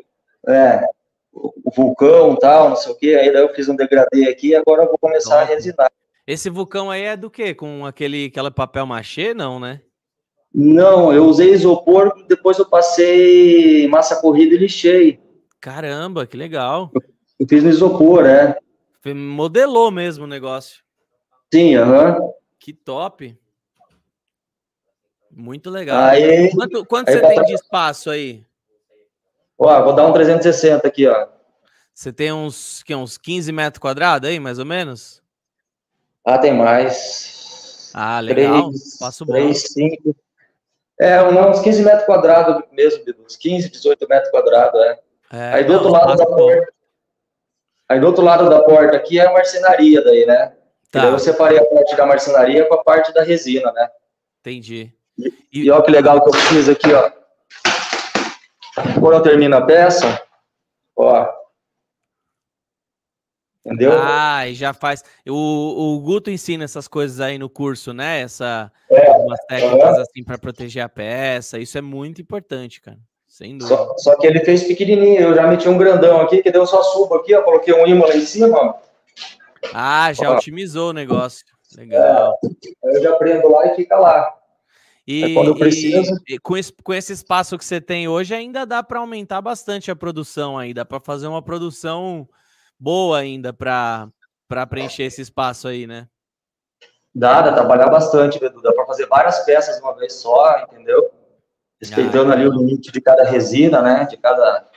é, o vulcão tal, não sei o que. Aí daí eu fiz um degradê aqui e agora eu vou começar Nossa. a resinar. Esse vulcão aí é do quê? Com aquele, aquele papel machê, não, né? Não, eu usei isopor, depois eu passei massa corrida e lixei. Caramba, que legal. Eu, eu fiz no isopor, é. Modelou mesmo o negócio. Sim, aham. Que top. Muito legal. Aí, quanto quanto aí você tem de espaço aí? Ó, vou dar um 360 aqui, ó. Você tem uns, que, uns 15 metros quadrados aí, mais ou menos? Ah, tem mais. Ah, legal. Três, Passo bom. três, cinco. É, uns 15 metros quadrados mesmo. Uns 15, 18 metros quadrados, é. É, Aí do outro não, lado da porta. Aí do outro lado da porta aqui é a marcenaria daí, né? E daí Tá, eu separei a parte da marcenaria com a parte da resina, né? entendi. E olha que legal que eu fiz aqui, ó. Quando eu termino a peça, ó. Entendeu? Ah, e já faz. O, o Guto ensina essas coisas aí no curso, né? Essa, É, umas técnicas assim para proteger a peça. Isso é muito importante, cara. Sem dúvida. Só, só que ele fez pequenininho, eu já meti um grandão aqui, que deu só subo aqui, ó, coloquei um imã lá em cima. Ah, já Ó. otimizou o negócio. Legal. Aí eu já prendo lá e fica lá. E, É quando eu preciso. e com, esse, com esse espaço que você tem hoje, ainda dá para aumentar bastante a produção aí. Dá para fazer uma produção boa ainda para preencher esse espaço aí, né? Dá, dá trabalhar bastante, Edu. Dá para fazer várias peças de uma vez só, entendeu? Respeitando Ah, ali o limite de cada resina, né? De cada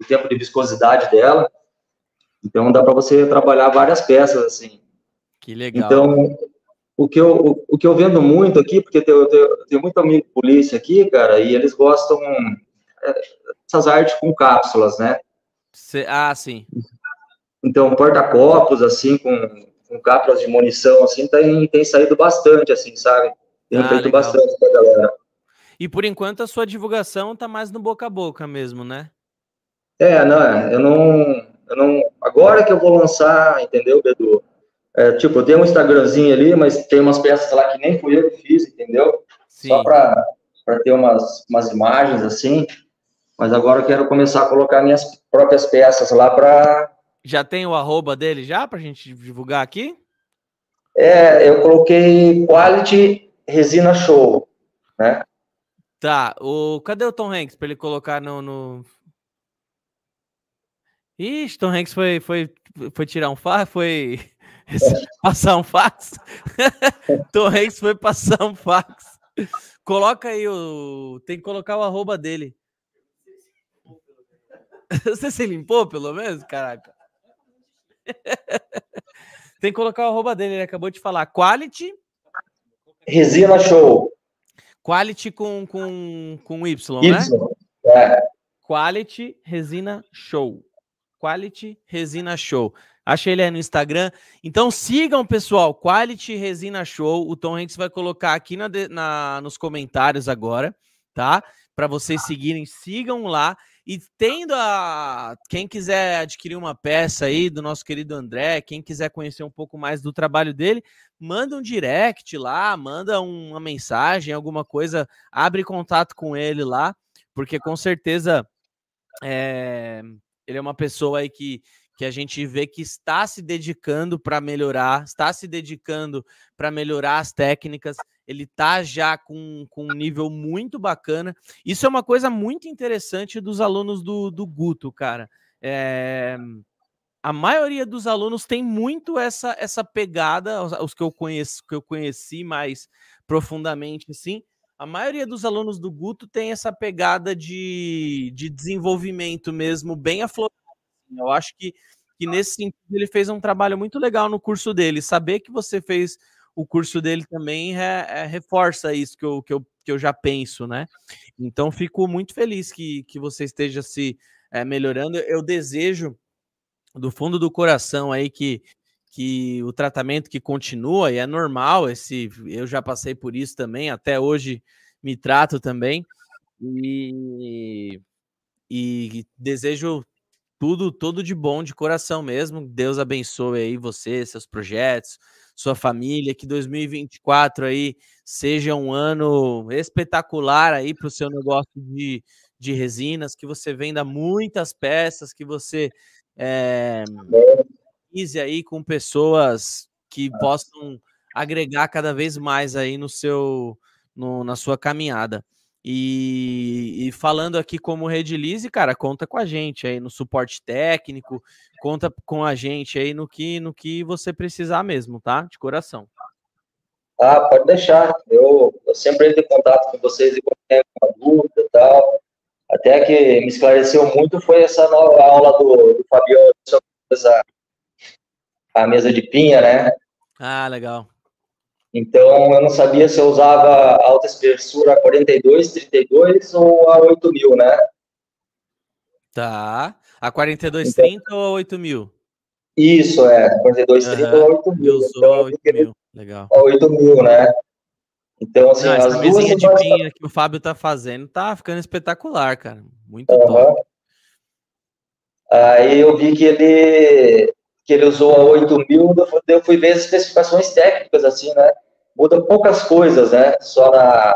o tempo de viscosidade dela. Então dá para você trabalhar várias peças assim. Que legal. Então o que eu o, o que eu vendo muito aqui, porque eu tenho, muito amigo polícia aqui, cara, e eles gostam é, dessas artes com cápsulas, né? Cê- ah, sim. Então, porta-copos, assim, com, com cápsulas de munição, assim, tem, tem saído bastante, assim, sabe? Tem Ah, feito legal. bastante pra galera. E por enquanto a sua divulgação tá mais no boca a boca mesmo, né? É, não, é, eu não, eu não, agora que eu vou lançar, entendeu, Bedu? É, tipo, eu tenho um Instagramzinho ali, mas tem umas peças lá que nem fui eu que fiz, entendeu? Sim. Só pra, pra ter umas, umas imagens, assim, mas agora eu quero começar a colocar minhas próprias peças lá pra, Já tem o arroba dele já pra gente divulgar aqui? é, eu coloquei Quality Resina Show, né? Tá, o... cadê o Tom Hanks pra ele colocar no. no... Ixi, Tom Hanks foi, foi, foi tirar um fax? Foi passar um fax? Tom Hanks foi passar um fax. Coloca aí o. Tem que colocar o arroba dele. Você se limpou, pelo menos? Caraca. Tem que colocar o arroba dele, ele acabou de falar. Quality. Resina Show. Quality com, com, com Y, né? Y. É, Quality Resina Show. Quality Resina Show. Achei ele aí no Instagram. Então sigam, pessoal. Quality Resina Show. O Tom Hanks vai colocar aqui na, na- nos comentários agora, tá? Para vocês seguirem, sigam lá. E tendo a. Quem quiser adquirir uma peça aí do nosso querido André, quem quiser conhecer um pouco mais do trabalho dele, manda um direct lá, manda um- uma mensagem, alguma coisa, abre contato com ele lá, porque com certeza é, ele é uma pessoa aí que, que a gente vê que está se dedicando para melhorar, está se dedicando para melhorar as técnicas, ele tá já com, com um nível muito bacana. Isso é uma coisa muito interessante dos alunos do, do Guto, cara. É, a maioria dos alunos tem muito essa essa pegada, os, os que eu conheço, que eu conheci mais profundamente, assim. A maioria dos alunos do Guto tem essa pegada de, de desenvolvimento mesmo, bem aflorado. assim. Eu acho que, que nesse sentido ele fez um trabalho muito legal no curso dele. Saber que você fez o curso dele também re- é, reforça isso que eu, que, eu, que eu já penso, né? Então, fico muito feliz que, que você esteja se é, melhorando. Eu desejo do fundo do coração aí que, que o tratamento que continua, e é normal, esse eu já passei por isso também, até hoje me trato também, e, e desejo tudo, tudo de bom de coração mesmo. Deus abençoe aí você, seus projetos, sua família, que 2024 aí seja um ano espetacular aí para o seu negócio de, de resinas, que você venda muitas peças, que você é, use aí com pessoas que possam agregar cada vez mais aí no seu no, na sua caminhada. E, e falando aqui como Redilize, cara, conta com a gente aí no suporte técnico, conta com a gente aí no que no que você precisar mesmo, tá? De coração. Ah, pode deixar. Eu, eu sempre entro em contato com vocês e alguma dúvida e tal. Até que me esclareceu muito foi essa nova aula do, do Fabiano sobre a, a mesa de pinha, né? Ah, legal. Então, eu não sabia se eu usava alta espessura 42, 32 ou a 8000, né? Tá. A 4230 então, ou a 8000? Isso, é. 4230 uhum. ou 8000. Eu sou então, 8000. Legal. A 8000, né? Então, assim, não, as essa mesinha de pinha que o Fábio tá fazendo tá ficando espetacular, cara. Muito uhum. top. Aí eu vi que ele que ele usou a 8000, eu fui ver as especificações técnicas, assim, né? Muda poucas coisas, né? Só na,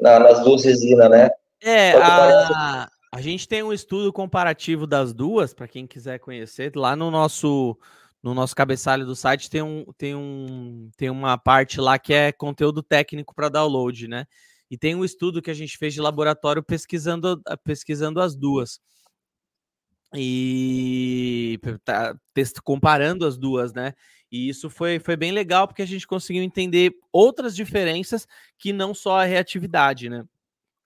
na nas duas resinas, né? É, a, a gente tem um estudo comparativo das duas, para quem quiser conhecer, lá no nosso no nosso cabeçalho do site tem, um, tem, um, tem uma parte lá que é conteúdo técnico para download, né? E tem um estudo que a gente fez de laboratório pesquisando, pesquisando as duas. E tá, comparando as duas, né? E isso foi, foi bem legal porque a gente conseguiu entender outras diferenças que não só a reatividade, né?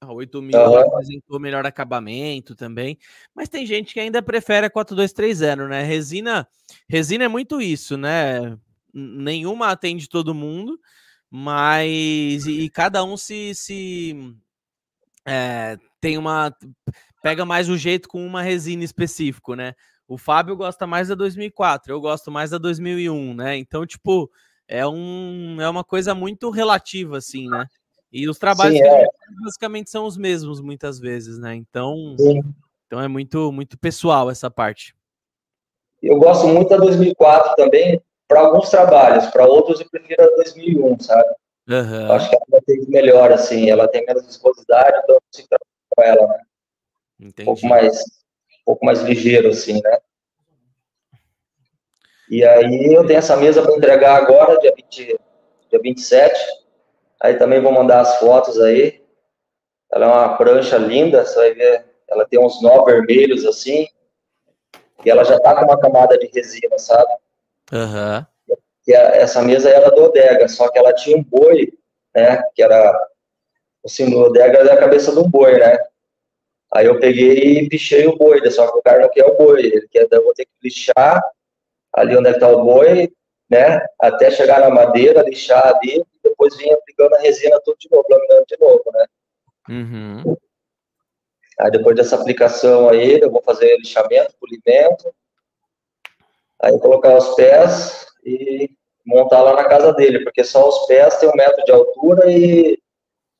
A 8000 uhum. apresentou melhor acabamento também, mas tem gente que ainda prefere a 4230, né? Resina, resina é muito isso, né? Nenhuma atende todo mundo, mas e, e cada um se, se é, tem uma pega mais o jeito com uma resina específico, né? O Fábio gosta mais da 2004, eu gosto mais da 2001, né? Então, tipo, é um é uma coisa muito relativa assim, né? E os trabalhos Sim, é. basicamente são os mesmos muitas vezes, né? Então, Sim. então é muito muito pessoal essa parte. Eu gosto muito da 2004 também para alguns trabalhos, para outros eu prefiro a 2001, sabe? Uhum. Acho que ela tem melhor assim, ela tem menos viscosidade, então eu consigo com ela, né? Entendi. Um pouco mais um pouco mais ligeiro assim, né? E aí eu tenho essa mesa para entregar agora, dia, 20, dia 27 Aí também vou mandar as fotos aí. Ela é uma prancha linda, você vai ver. Ela tem uns nó vermelhos assim. E ela já tá com uma camada de resina, sabe? Aham. Uhum. E a, essa mesa era do Odega, só que ela tinha um boi, né? Que era. O símbolo Odega é a cabeça do boi, né? Aí eu peguei e pichei o boi, só que o cara não quer o boi. Ele quer, eu vou ter que lixar ali onde é está o boi, né? Até chegar na madeira, lixar ali, depois vinha aplicando a resina tudo de novo, laminando de novo, né? Uhum. Aí depois dessa aplicação aí, eu vou fazer lixamento, polimento, aí colocar os pés e montar lá na casa dele, porque só os pés tem um metro de altura e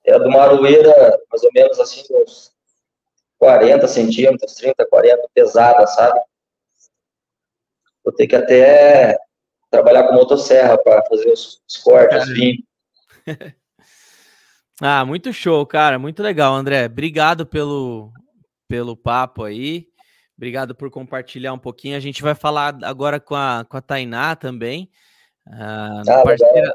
é do maroeira, mais ou menos assim, uns 40 centímetros, 30, 40, pesada, sabe? Vou ter que até trabalhar com motosserra para fazer os, os cortes, ah, muito show, cara. Muito legal, André. Obrigado pelo, pelo papo aí. Obrigado por compartilhar um pouquinho. A gente vai falar agora com a, com a Tainá também. Uh, ah, parceira,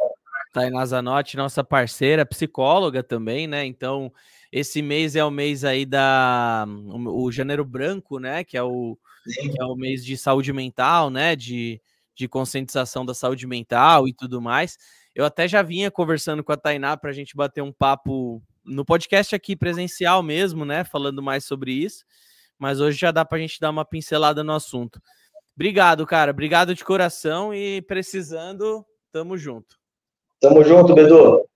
Tainá Zanotti, nossa parceira, psicóloga também, né? Então, esse mês é o mês aí da o, o janeiro branco, né? Que é o, que é o mês de saúde mental, né? De, de conscientização da saúde mental e tudo mais. Eu até já vinha conversando com a Tainá para a gente bater um papo no podcast aqui presencial mesmo, né? Falando mais sobre isso. Mas hoje já dá para a gente dar uma pincelada no assunto. Obrigado, cara. Obrigado de coração e precisando, tamo junto. Tamo junto, Bedu.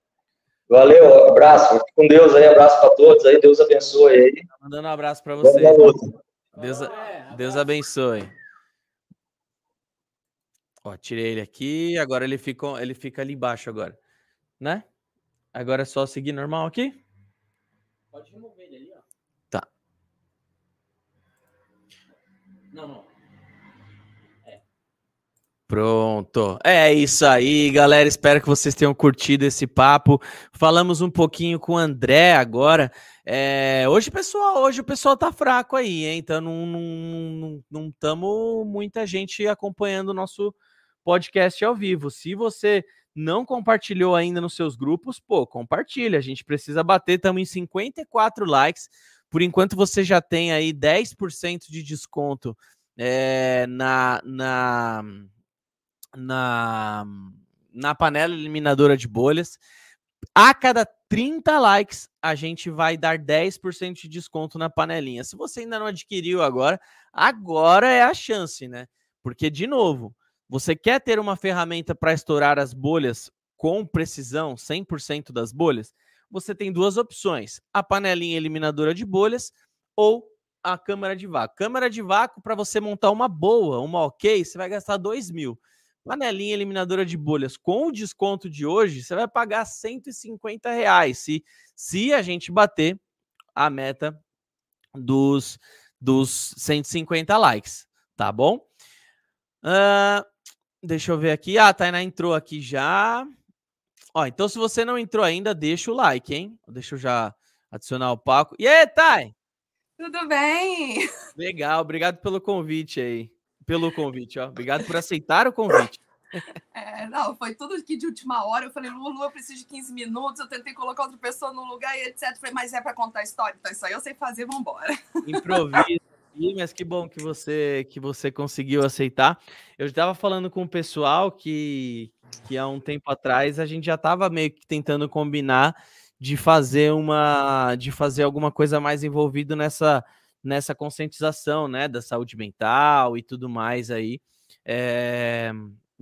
Valeu, abraço. Fique com Deus aí, abraço para todos aí. Deus abençoe aí. Tá mandando um abraço para você. Deus, Deus abençoe. Ó, tirei ele aqui, agora ele fica, ele fica ali embaixo agora, né? Agora é só seguir normal aqui? Pode remover ele ali, ó. Tá. Não, não. Pronto. É isso aí, galera. Espero que vocês tenham curtido esse papo. Falamos um pouquinho com o André agora. É, hoje, pessoal, hoje o pessoal tá fraco aí, hein? Então não não não estamos muita gente acompanhando o nosso podcast ao vivo. Se você não compartilhou ainda nos seus grupos, pô, compartilha. A gente precisa bater, estamos em 54 likes. Por enquanto você já tem aí 10% de desconto é, na, na, na, na panela eliminadora de bolhas. A cada 30 likes, a gente vai dar 10% de desconto na panelinha. Se você ainda não adquiriu agora, agora é a chance, né? Porque, de novo, você quer ter uma ferramenta para estourar as bolhas com precisão, 100% das bolhas? Você tem duas opções: a panelinha eliminadora de bolhas ou a câmara de vácuo. Câmara de vácuo, para você montar uma boa, uma ok, você vai gastar 2 mil. Panelinha eliminadora de bolhas com o desconto de hoje, você vai pagar 150 reais se, se a gente bater a meta dos, dos 150 likes, tá bom? Uh, deixa eu ver aqui. Ah, a Tainá entrou aqui já. Ó, então se você não entrou ainda, deixa o like, hein? Deixa eu já adicionar o Paco. E aí, Thay? Tudo bem? Legal, obrigado pelo convite aí pelo convite, ó. Obrigado por aceitar o convite. É, não, foi tudo aqui de última hora. Eu falei, Lulu, eu preciso de 15 minutos. Eu tentei colocar outra pessoa no lugar e etc. falei, mas é para contar a história, então isso aí eu sei fazer, vamos embora. Improviso. Mas que bom que você que você conseguiu aceitar. Eu estava falando com o pessoal que, que há um tempo atrás a gente já estava meio que tentando combinar de fazer uma de fazer alguma coisa mais envolvido nessa nessa conscientização, né, da saúde mental e tudo mais aí. É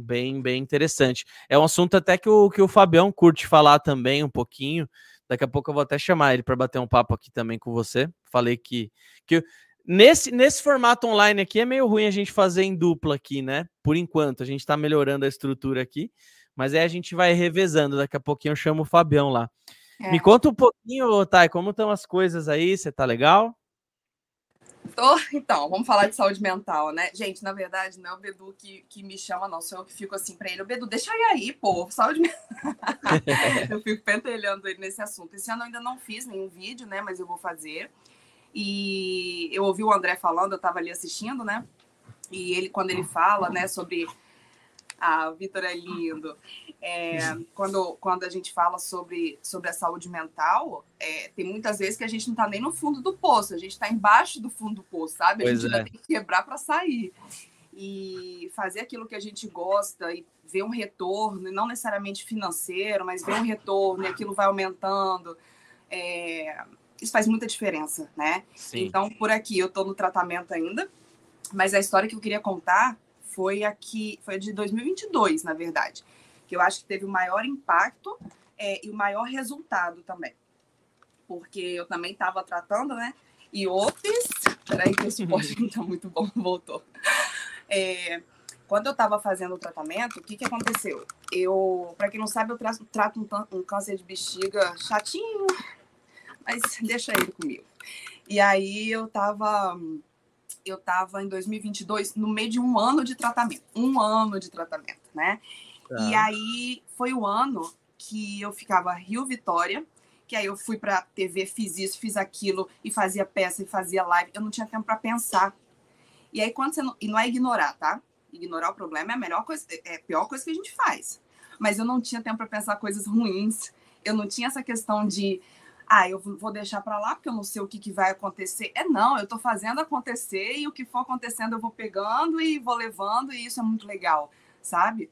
bem, bem interessante. É um assunto até que o, que o Fabião curte falar também um pouquinho. Daqui a pouco eu vou até chamar ele para bater um papo aqui também com você. Falei que, que nesse, nesse formato online aqui é meio ruim a gente fazer em dupla aqui, né? Por enquanto, a gente está melhorando a estrutura aqui, mas aí a gente vai revezando. Daqui a pouquinho eu chamo o Fabião lá. É. Me conta um pouquinho, Thay, como estão as coisas aí? Você tá legal? Tô, então, vamos falar de saúde mental, né? Gente, na verdade, não é o Bedu que, que me chama, não. Sou eu que fico assim pra ele. O Bedu, deixa eu aí, pô, saúde mental. eu fico pentelhando ele nesse assunto. Esse ano eu ainda não fiz nenhum vídeo, né? Mas eu vou fazer. E eu ouvi o André falando, eu tava ali assistindo, né? E ele, quando ele fala, né, sobre ah, o Vitor é lindo. É, quando, quando a gente fala sobre, sobre a saúde mental, é, tem muitas vezes que a gente não está nem no fundo do poço, a gente está embaixo do fundo do poço, sabe? A pois gente é. ainda tem que quebrar para sair. E fazer aquilo que a gente gosta e ver um retorno, e não necessariamente financeiro, mas ver um retorno e aquilo vai aumentando. É, isso faz muita diferença, né? Sim. Então, por aqui, eu estou no tratamento ainda, mas a história que eu queria contar foi aqui, foi de 2022, na verdade, que eu acho que teve o maior impacto é, e o maior resultado também. Porque eu também estava tratando, né? E ops, peraí que esse post não está muito bom, voltou. É, quando eu estava fazendo o tratamento, o que, que aconteceu? Eu, para quem não sabe, eu trato, trato um, um, câncer de bexiga chatinho, mas deixa ele comigo. E aí eu estava eu estava em 2022 no meio de um ano de tratamento, um ano de tratamento, né? Tá. E aí foi o ano que eu ficava Rio Vitória, que aí eu fui para TV, fiz isso, fiz aquilo e fazia peça e fazia live. Eu não tinha tempo para pensar. E aí quando você não, e não é ignorar, tá? Ignorar o problema é a melhor coisa, é a pior coisa que a gente faz. Mas eu não tinha tempo para pensar coisas ruins. Eu não tinha essa questão de ah, eu vou deixar para lá porque eu não sei o que, que vai acontecer. É não, eu estou fazendo acontecer e o que for acontecendo eu vou pegando e vou levando e isso é muito legal, sabe?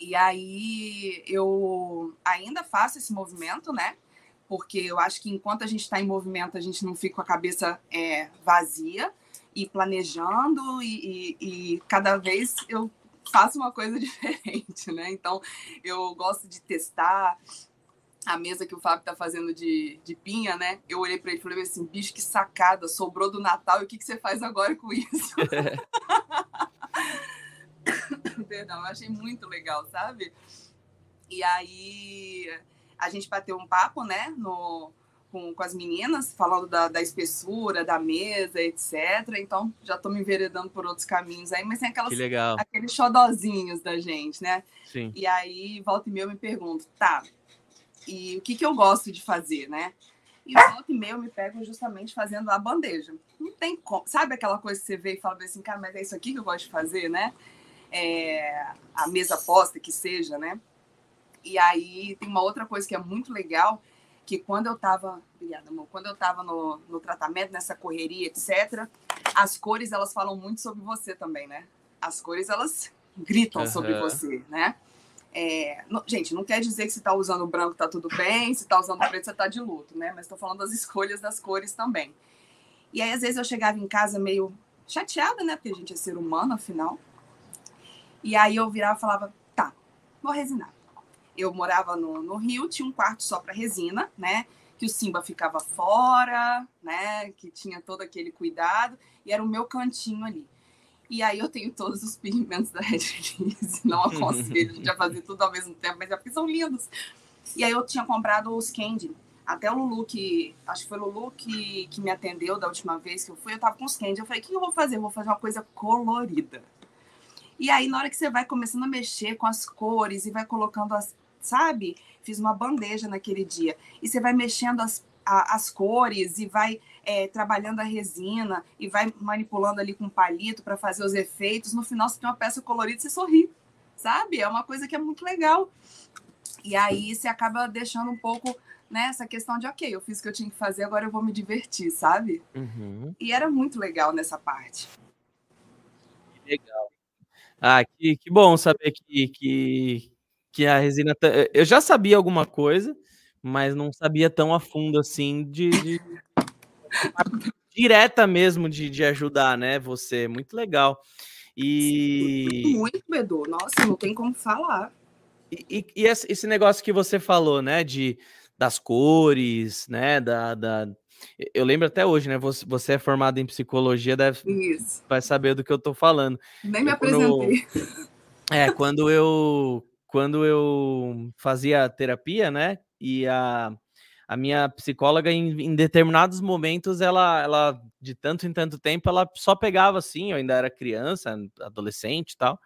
E aí eu ainda faço esse movimento, né? Porque eu acho que enquanto a gente está em movimento, a gente não fica com a cabeça é, vazia e planejando e, e, e cada vez eu faço uma coisa diferente, né? Então eu gosto de testar, a mesa que o Fábio tá fazendo de, de pinha, né? Eu olhei para ele e falei assim, bicho, que sacada, sobrou do Natal, e o que, que você faz agora com isso? Perdão, eu achei muito legal, sabe? E aí a gente bateu um papo, né, no, com, com as meninas, falando da, da espessura, da mesa, etc. Então já tô me enveredando por outros caminhos aí, mas tem aquelas, aqueles xodozinhos da gente, né? Sim. E aí, volta e meia, eu me pergunto, tá, e o que, que eu gosto de fazer, né? E volta e meia eu me pego justamente fazendo a bandeja. Não tem como. Sabe aquela coisa que você vê e fala assim, cara, mas é isso aqui que eu gosto de fazer, né? É, a mesa posta que seja, né? E aí tem uma outra coisa que é muito legal, que quando eu tava, obrigada, amor, quando eu tava no, no tratamento, nessa correria, etc., as cores elas falam muito sobre você também, né? As cores elas gritam uhum. sobre você, né? É, não, gente, não quer dizer que se está usando branco tá tudo bem, se está usando preto você está de luto, né? Mas estou falando das escolhas das cores também. E aí, às vezes, eu chegava em casa meio chateada, né? Porque a gente é ser humano, afinal. E aí eu virava e falava, tá, vou resinar. Eu morava no, no Rio, tinha um quarto só para resina, né? Que o Simba ficava fora, né? Que tinha todo aquele cuidado. E era o meu cantinho ali. E aí eu tenho todos os pigmentos da Red. Não aconselho a gente a fazer tudo ao mesmo tempo, mas é porque são lindos. E aí eu tinha comprado os candy. Até o Lulu, que. Acho que foi o Lulu que, que me atendeu da última vez que eu fui, eu tava com os candy. Eu falei, o que eu vou fazer? Eu vou fazer uma coisa colorida. E aí, na hora que você vai começando a mexer com as cores e vai colocando as. Sabe? Fiz uma bandeja naquele dia. E você vai mexendo as, a, as cores e vai é, trabalhando a resina e vai manipulando ali com palito para fazer os efeitos. No final, você tem uma peça colorida e você sorri, sabe? É uma coisa que é muito legal. E aí você acaba deixando um pouco né, essa questão de, ok, eu fiz o que eu tinha que fazer, agora eu vou me divertir, sabe? Uhum. E era muito legal nessa parte. Legal. Ah, que, que bom saber que, que, que a resina. Eu já sabia alguma coisa, mas não sabia tão a fundo assim de, de direta mesmo de, de ajudar, né? Você, muito legal. E. Muito, Bedu. Nossa, não tem como falar. E, e, e, esse negócio que você falou, né? De, das cores, né? Da, da... Eu lembro até hoje, né? Você, você é formado em psicologia, deve Isso. vai saber do que eu tô falando. Nem me eu, apresentei. Quando... É, quando eu quando eu fazia terapia, né? E a, a minha psicóloga, em, em, determinados momentos, ela, ela, de tanto em tanto tempo, ela só pegava assim, eu ainda era criança, adolescente e tal,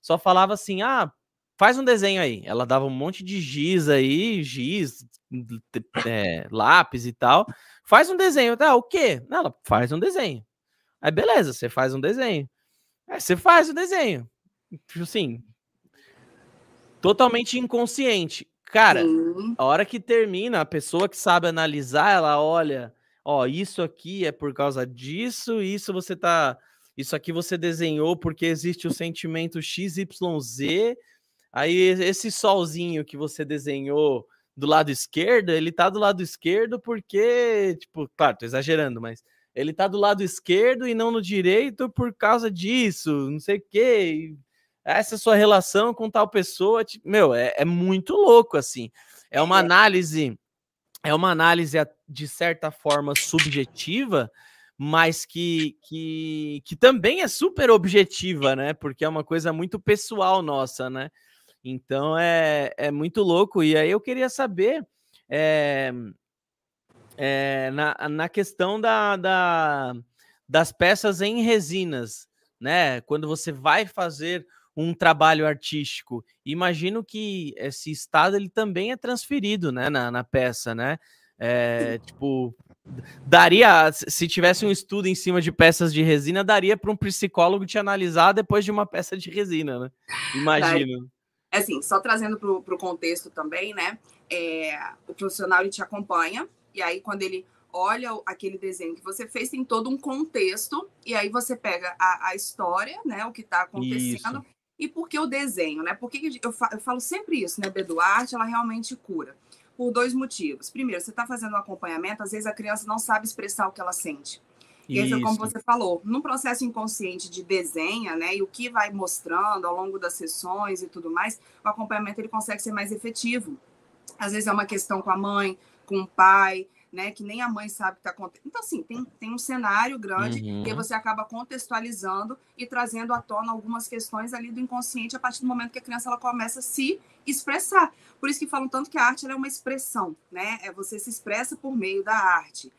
só falava assim: ah, faz um desenho aí. Ela dava um monte de giz aí, giz, é, lápis e tal. Faz um desenho. Ah, o quê? Ela faz um desenho. Aí, beleza, você faz um desenho. Aí você faz o desenho. Tipo assim, totalmente inconsciente. Cara, Sim. a hora que termina, a pessoa que sabe analisar, ela olha, ó, isso aqui é por causa disso, isso você tá, isso aqui você desenhou porque existe o sentimento XYZ. Aí esse solzinho que você desenhou do lado esquerdo, ele tá do lado esquerdo porque, tipo, claro, tô exagerando, mas ele tá do lado esquerdo e não no direito por causa disso, não sei o quê essa sua relação com tal pessoa, tipo, meu, é, é muito louco assim. É uma é. análise, é uma análise de certa forma subjetiva, mas que, que, que também é super objetiva, né? Porque é uma coisa muito pessoal nossa, né? Então é, é muito louco. E aí eu queria saber é, é, na, na questão da, da, das peças em resinas, né? Quando você vai fazer um trabalho artístico. Imagino que esse estado ele também é transferido, né, na, na peça, né? É, tipo, daria, se tivesse um estudo em cima de peças de resina, daria para um psicólogo te analisar depois de uma peça de resina, né? Imagino. É assim, só trazendo para o contexto também, né? É, o profissional ele te acompanha, e aí quando ele olha aquele desenho que você fez, tem todo um contexto, e aí você pega a, a história, né? O que está acontecendo, Isso. E por que o desenho, né? Porque eu falo sempre isso, né, Bedu? A arte, ela realmente cura. Por dois motivos. Primeiro, você está fazendo um acompanhamento, às vezes a criança não sabe expressar o que ela sente. E aí, como você falou, num processo inconsciente de desenho, né, e o que vai mostrando ao longo das sessões e tudo mais, o acompanhamento ele consegue ser mais efetivo. Às vezes é uma questão com a mãe, com o pai, né? Que nem a mãe sabe o que está acontecendo. Então, assim, tem, tem um cenário grande uhum. e você acaba contextualizando e trazendo à tona algumas questões ali do inconsciente a partir do momento que a criança ela começa a se expressar. Por isso que falam tanto que a arte é uma expressão, né? É você se expressa por meio da arte.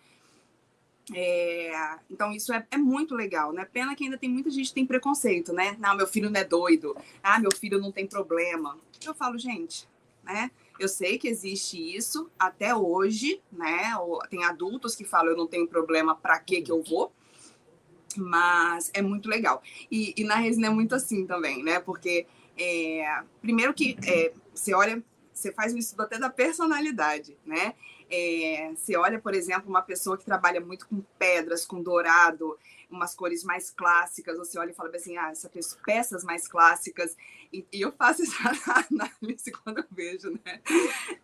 É, então isso é, é, muito legal, né? Pena que ainda tem muita gente que tem preconceito, né? Não, meu filho não é doido. Ah, meu filho não tem problema. Eu falo, gente, né? Eu sei que existe isso até hoje, né? Tem adultos que falam, eu não tenho problema, para que que eu vou? Mas é muito legal. E, e na resina é muito assim também, né? Porque, é, primeiro que é, você olha, você faz um estudo até da personalidade, né? É, você olha, por exemplo, uma pessoa que trabalha muito com pedras, com dourado, umas cores mais clássicas, você olha e fala assim, ah, essa pessoa, peças mais clássicas, e, e, eu faço essa análise quando eu vejo, né?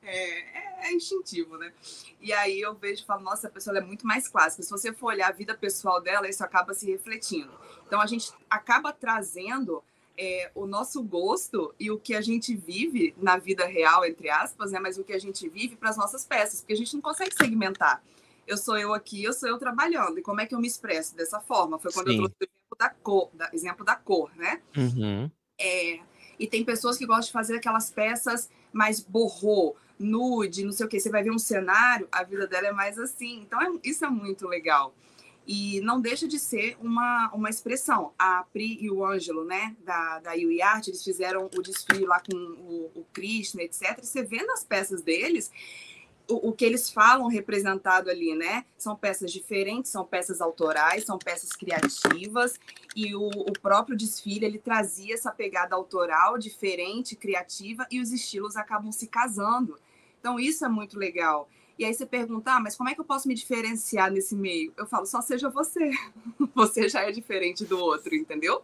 É, é, instintivo, né? E aí eu vejo e falo, nossa, a pessoa é muito mais clássica. Se você for olhar a vida pessoal dela, isso acaba se refletindo. Então a gente acaba trazendo é, o nosso gosto e o que a gente vive na vida real, entre aspas, né? Mas o que a gente vive para as nossas peças, porque a gente não consegue segmentar eu sou eu aqui, eu sou eu trabalhando. E como é que eu me expresso dessa forma? Foi quando Sim. eu trouxe o exemplo da cor, da, exemplo da cor né? Uhum. É, e tem pessoas que gostam de fazer aquelas peças mais borrô, nude, não sei o que. Você vai ver um cenário, a vida dela é mais assim. Então, é, isso é muito legal. E não deixa de ser uma, uma expressão. A Pri e o Ângelo, né, da, da Yui Art, eles fizeram o desfile lá com o, o Krishna, etc. E você vendo as peças deles, o, o, que eles falam representado ali, né? São peças diferentes, são peças autorais, são peças criativas, e o, o, próprio desfile ele trazia essa pegada autoral, diferente, criativa, e os estilos acabam se casando. Então, isso é muito legal. E aí você pergunta, ah, mas como é que eu posso me diferenciar nesse meio? Eu falo, só seja você. você já é diferente do outro, entendeu?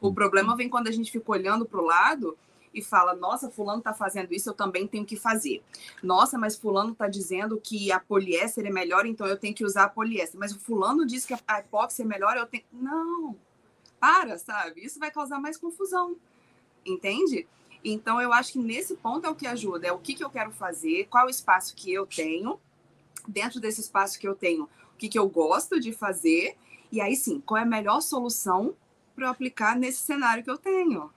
O uhum. problema vem quando a gente fica olhando para o lado e fala: Nossa, Fulano está fazendo isso, eu também tenho que fazer. Nossa, mas Fulano está dizendo que a poliéster é melhor, então eu tenho que usar a poliéster. Mas o Fulano diz que a epóxi é melhor, eu tenho. Não! Para, sabe? Isso vai causar mais confusão. Entende? Então, eu acho que nesse ponto é o que ajuda: é o que, que eu quero fazer, qual o espaço que eu tenho, dentro desse espaço que eu tenho, o que, que eu gosto de fazer, e aí sim, qual é a melhor solução para eu aplicar nesse cenário que eu tenho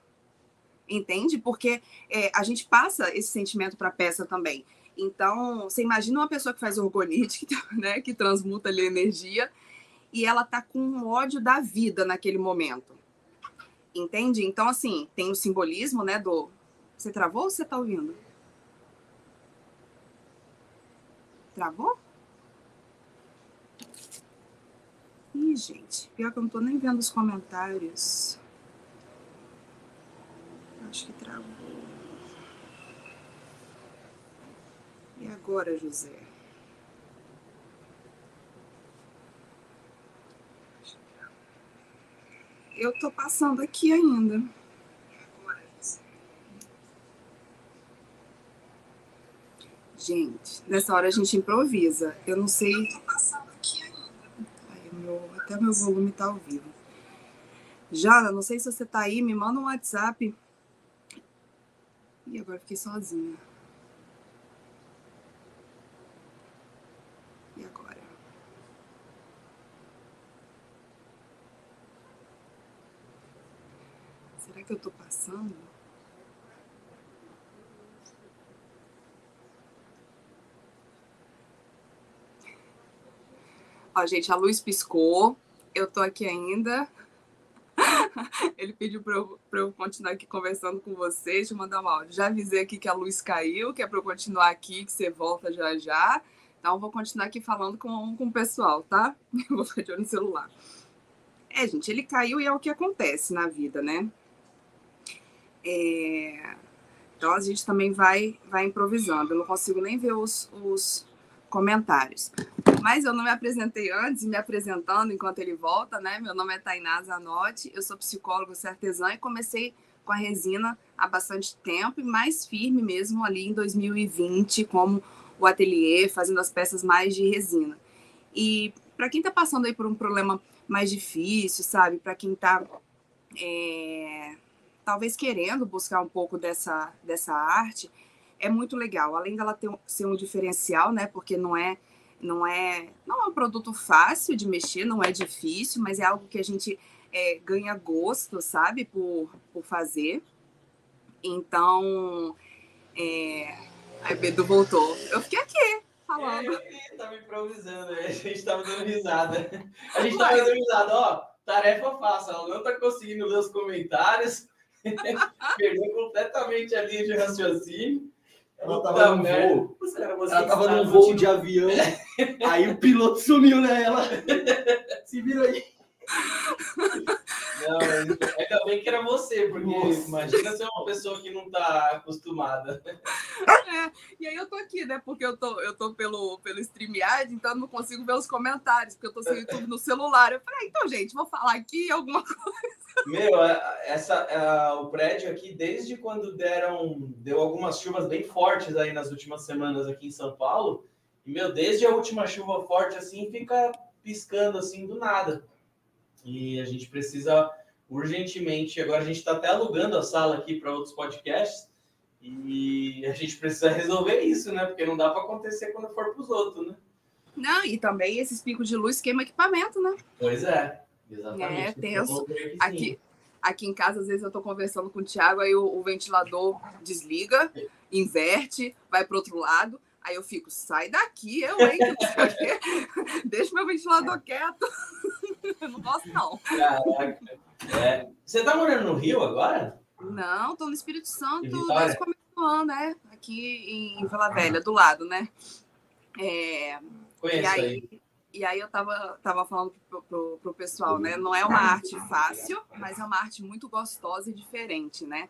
entende? Porque é, a gente passa esse sentimento para a peça também. Então, você imagina uma pessoa que faz orgonite, né, que transmuta ali energia, e ela tá com ódio da vida naquele momento. Entende? Então, assim, tem o simbolismo, né, do... Você travou ou você tá ouvindo? Travou? Ih, gente, pior que eu não tô nem vendo os comentários. Acho que travou. E agora, José? Eu tô passando aqui ainda. Gente, nessa hora a gente improvisa. Eu não sei. Eu tô passando aqui ainda. Ai, meu, até meu volume tá ao vivo. Jana, não sei se você tá aí, me manda um WhatsApp e agora fiquei sozinha. E agora? Será que eu tô passando? Ó, gente, a luz piscou. Eu tô aqui ainda. Ele pediu para eu, eu continuar aqui conversando com vocês, te mandar um áudio. Já avisei aqui que a luz caiu, que é para eu continuar aqui, que você volta já já. Então, vou continuar aqui falando com, com o pessoal, tá? Eu vou ficar de olho no celular. É, gente, ele caiu e é o que acontece na vida, né? É... Então, a gente também vai, vai improvisando. Eu não consigo nem ver os, os comentários. Mas eu não me apresentei antes, me apresentando enquanto ele volta, né? Meu nome é Tainá Zanotti, eu sou psicólogo artesã e comecei com a resina há bastante tempo e mais firme mesmo ali em 2020, como o ateliê, fazendo as peças mais de resina. E para quem está passando aí por um problema mais difícil, sabe? Para quem está é, talvez querendo buscar um pouco dessa, dessa arte, é muito legal. Além dela ter, ser um diferencial, né? Porque não é não é, não é um produto fácil de mexer, não é difícil, mas é algo que a gente é, ganha gosto, sabe, por, por fazer. Então, é... Aí Bedu voltou. Eu fiquei aqui, falando. É, eu tava improvisando, a gente tava dando risada. A gente tava dando risada, ó, tarefa fácil, ela não tá conseguindo ler os comentários. Perdeu completamente a linha de raciocínio. Ela tava no voo. Ela tava num voo de avião. Aí o piloto sumiu, né? Ela. Se vira aí. Não, ainda bem que era você, porque Nossa. imagina ser uma pessoa que não tá acostumada. É, e aí eu tô aqui, né? Porque eu tô, eu tô pelo, pelo StreamYard, então eu não consigo ver os comentários, porque eu tô sem YouTube no celular. Eu falei, ah, então, gente, vou falar aqui alguma coisa. Meu, é, essa, é, o prédio aqui, desde quando deram, deu algumas chuvas bem fortes aí nas últimas semanas aqui em São Paulo, e, meu, desde a última chuva forte, assim, fica piscando, assim, do nada. E a gente precisa urgentemente, agora a gente está até alugando a sala aqui para outros podcasts, e a gente precisa resolver isso, né? Porque não dá para acontecer quando for para os outros, né? Não, e também esses picos de luz queimam equipamento, né? Pois é, exatamente. É, tenso. Aqui, aqui em casa, às vezes eu estou conversando com o Thiago, aí o, o ventilador desliga, inverte, vai para outro lado. Aí eu fico, sai daqui, eu, hein? Deixa meu ventilador quieto. não gosto, não. Caraca. É. Você tá morando no Rio agora? Não, tô no Espírito Santo desde o começo do ano, né? Aqui em Vila Velha, do lado, né? É... Conheço e aí, aí. E aí eu tava, tava falando pro, pro, pro, pessoal, né? Não é uma arte fácil, mas é uma arte muito gostosa e diferente, né?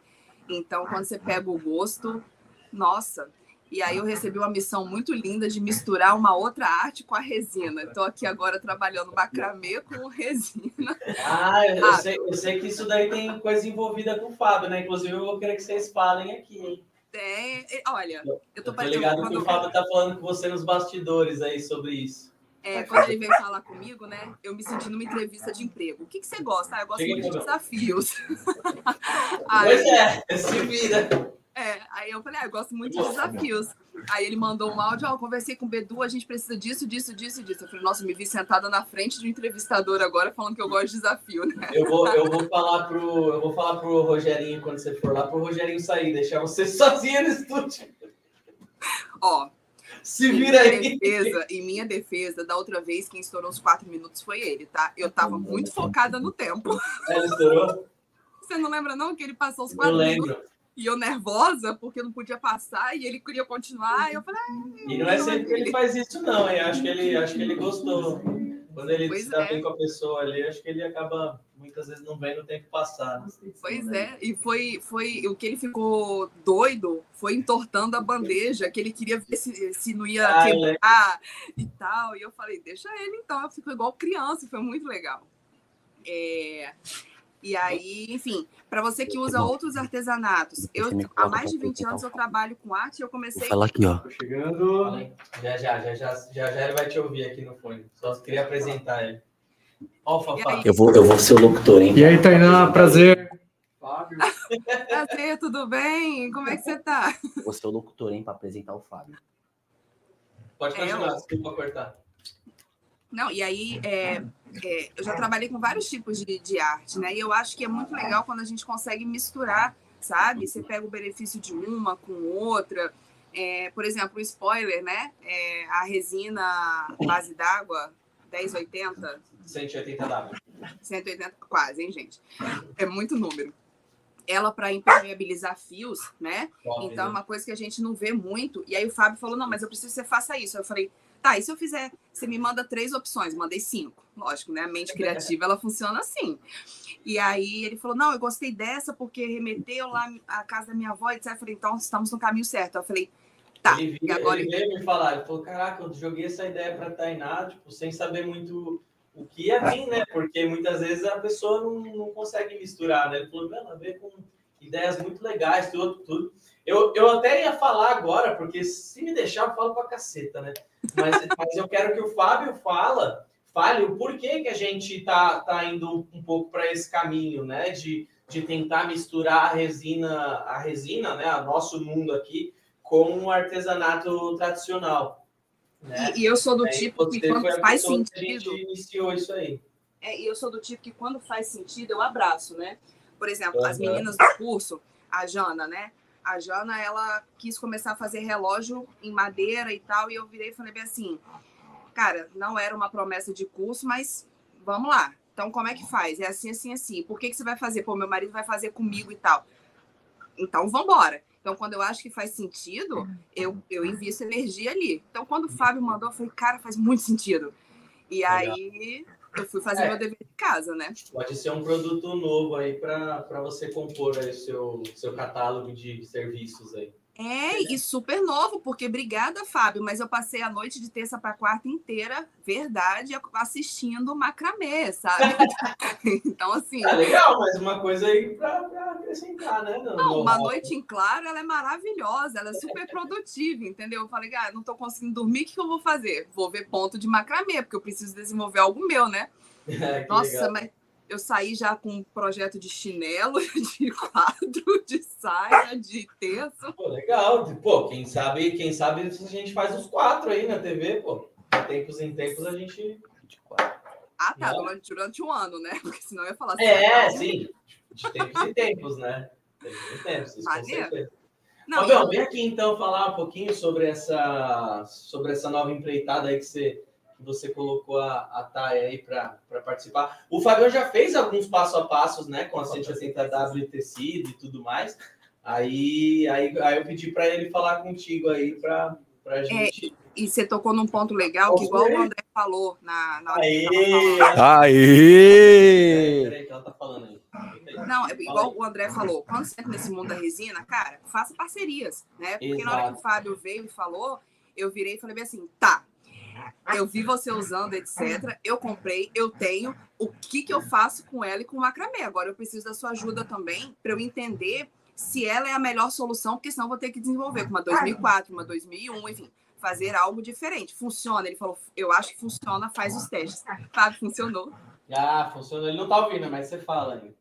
Então, quando você pega o gosto, nossa, e aí eu recebi uma missão muito linda de misturar uma outra arte com a resina. Estou aqui agora trabalhando macramê com resina. Ah, eu, ah, sei, eu sei que isso daí tem coisa envolvida com o Fábio, né? Inclusive, eu vou querer que vocês falem aqui, hein? Tem. Olha, eu tô, eu tô ligado que o Fábio tá falando com você nos bastidores aí sobre isso. É, quando ele veio falar comigo, né? Eu me senti numa entrevista de emprego. O que, que você gosta? Ah, eu gosto muito de desafios. Pois é, se vira. É, aí eu falei, ah, eu gosto muito de desafios. Aí ele mandou um áudio, ó, oh, conversei com o Bedu, a gente precisa disso, disso, disso e disso. Eu falei, nossa, me vi sentada na frente de um entrevistador agora falando que eu gosto de desafio, né? Eu vou, eu vou falar pro, eu vou falar pro Rogerinho quando você for lá, pro Rogerinho sair, deixar você sozinha no estúdio. Ó, se vira aí. Defesa, em minha defesa, da outra vez, quem estourou os quatro minutos foi ele, tá? Eu tava muito focada no tempo. Ele estourou? Você não lembra, não, que ele passou os quatro eu minutos? lembro. E eu nervosa, porque não podia passar, e ele queria continuar. E eu falei. E não é sempre que ele faz isso, não, hein? Acho que ele, acho que ele gostou. Quando ele pois está é. bem com a pessoa ali, acho que ele acaba muitas vezes não vendo o tempo passar. Né? Pois é, e foi, foi o que ele ficou doido foi entortando a bandeja, que ele queria ver se, se não ia ah, quebrar e tal. E eu falei, deixa ele então, ficou igual criança, foi muito legal. É, e aí, enfim, para você que usa outros artesanatos, eu há mais de 20 anos eu trabalho com arte e eu comecei. Vou falar aqui, ó. Tô chegando. Já, já, já, já, já, já ele vai te ouvir aqui no fone. Só queria apresentar ele. Ó, o Fafá. Eu vou, eu vou ser o locutor, hein? E aí, Tainá, prazer. Fábio. Prazer, tudo bem? Como é que você tá? Eu vou ser o locutor, hein, para apresentar o Fábio. Pode continuar, é, eu... desculpa cortar. Não, e aí é, é, eu já trabalhei com vários tipos de, de arte, né? E eu acho que é muito legal quando a gente consegue misturar, sabe? Você pega o benefício de uma com outra. É, por exemplo, o spoiler, né? É, a resina base d'água, 1080. 180 d'água. 180, quase, hein, gente? É muito número. Ela para impermeabilizar fios, né? então é uma coisa que a gente não vê muito. E aí o Fábio falou: não, mas eu preciso que você faça isso. Eu falei: Tá, e se eu fizer, você me manda três opções, mandei cinco. Lógico, né? A mente criativa, ela funciona assim. E aí ele falou: não, eu gostei dessa porque remeteu lá a casa da minha avó, etc. Eu falei, então estamos no caminho certo. Eu falei, tá. Ele, e agora... ele veio me falar, ele falou: caraca, eu joguei essa ideia para Tainá, tipo, sem saber muito o que ia vir, né? Porque muitas vezes a pessoa não, não consegue misturar, né? Ele falou: ela veio com ideias muito legais, tudo, tudo. Eu, eu até ia falar agora, porque se me deixar, eu falo pra caceta, né? Mas, mas eu quero que o Fábio fala, fale o porquê que a gente tá, tá indo um pouco para esse caminho, né? De, de tentar misturar a resina, a resina, né? O nosso mundo aqui, com o artesanato tradicional. Né? E, e, eu sou do tipo que quando faz sentido. a gente iniciou isso aí. É, e eu sou do tipo que quando faz sentido, eu abraço, né? Por exemplo, uhum. as meninas do curso, a Jana, né? A Jana, ela quis começar a fazer relógio em madeira e tal, e eu virei e falei bem assim, cara, não era uma promessa de curso, mas vamos lá. Então, como é que faz? É assim, assim, assim. Por que, que você vai fazer? Pô, meu marido vai fazer comigo e tal. Então, vamos embora. Então, quando eu acho que faz sentido, eu, eu invisto energia ali. Então, quando o Fábio mandou, eu falei, cara, faz muito sentido. E Legal. aí, eu fui fazer É. meu dever de casa, né? Pode ser um produto novo aí para você compor aí o seu, seu catálogo de serviços aí. É, e super novo, porque obrigada, Fábio, mas eu passei a noite de terça para quarta inteira, verdade, assistindo macramê, sabe? então, assim, Ah, legal, mas uma coisa aí para acrescentar, né? não, no uma noite em claro, ela é maravilhosa, ela é super produtiva, entendeu? Eu falei, ah, não tô conseguindo dormir, o que que eu vou fazer? Vou ver ponto de macramê, porque eu preciso desenvolver algo meu, né? É, Nossa, legal. mas eu saí já com um projeto de chinelo, de quadro, de saia, de terço. Pô, legal. Pô, quem sabe, quem sabe a gente faz os quatro aí na TV, pô. De tempos em tempos a gente. Ah, tá, Não. durante, um ano, né? Porque senão eu ia falar assim. É, sim. De tempos em tempos, né? Tempos em tempos, Maneiro. Não, eu- vem aqui então falar um pouquinho sobre essa, sobre essa nova empreitada aí que você, você colocou a, a Thay aí para participar. O Fabião já fez alguns passo a passos, né, com a 180W e tecido e tudo mais. Aí, aí, aí eu pedi para ele falar contigo aí para É, a gente. E você tocou num ponto legal, que igual o André falou na, na hora que Aê! tava falando. Aê! Peraí, que ela tá falando aí. Não, é igual o André falou, quando você entra nesse mundo da resina, cara, faça parcerias, né? Porque na hora que Exato. o Fábio veio e falou, eu virei e falei assim, tá, eu vi você usando, etc. Eu comprei, eu tenho. O que, que eu faço com ela e com o macramê? Agora eu preciso da sua ajuda também para eu entender se ela é a melhor solução, porque senão eu vou ter que desenvolver com uma 2004, uma 2001, enfim, fazer algo diferente. Funciona? Ele falou, eu acho que funciona, faz os testes. Fábio, funcionou. Ah, funciona. Ele não tá ouvindo, mas você fala aí.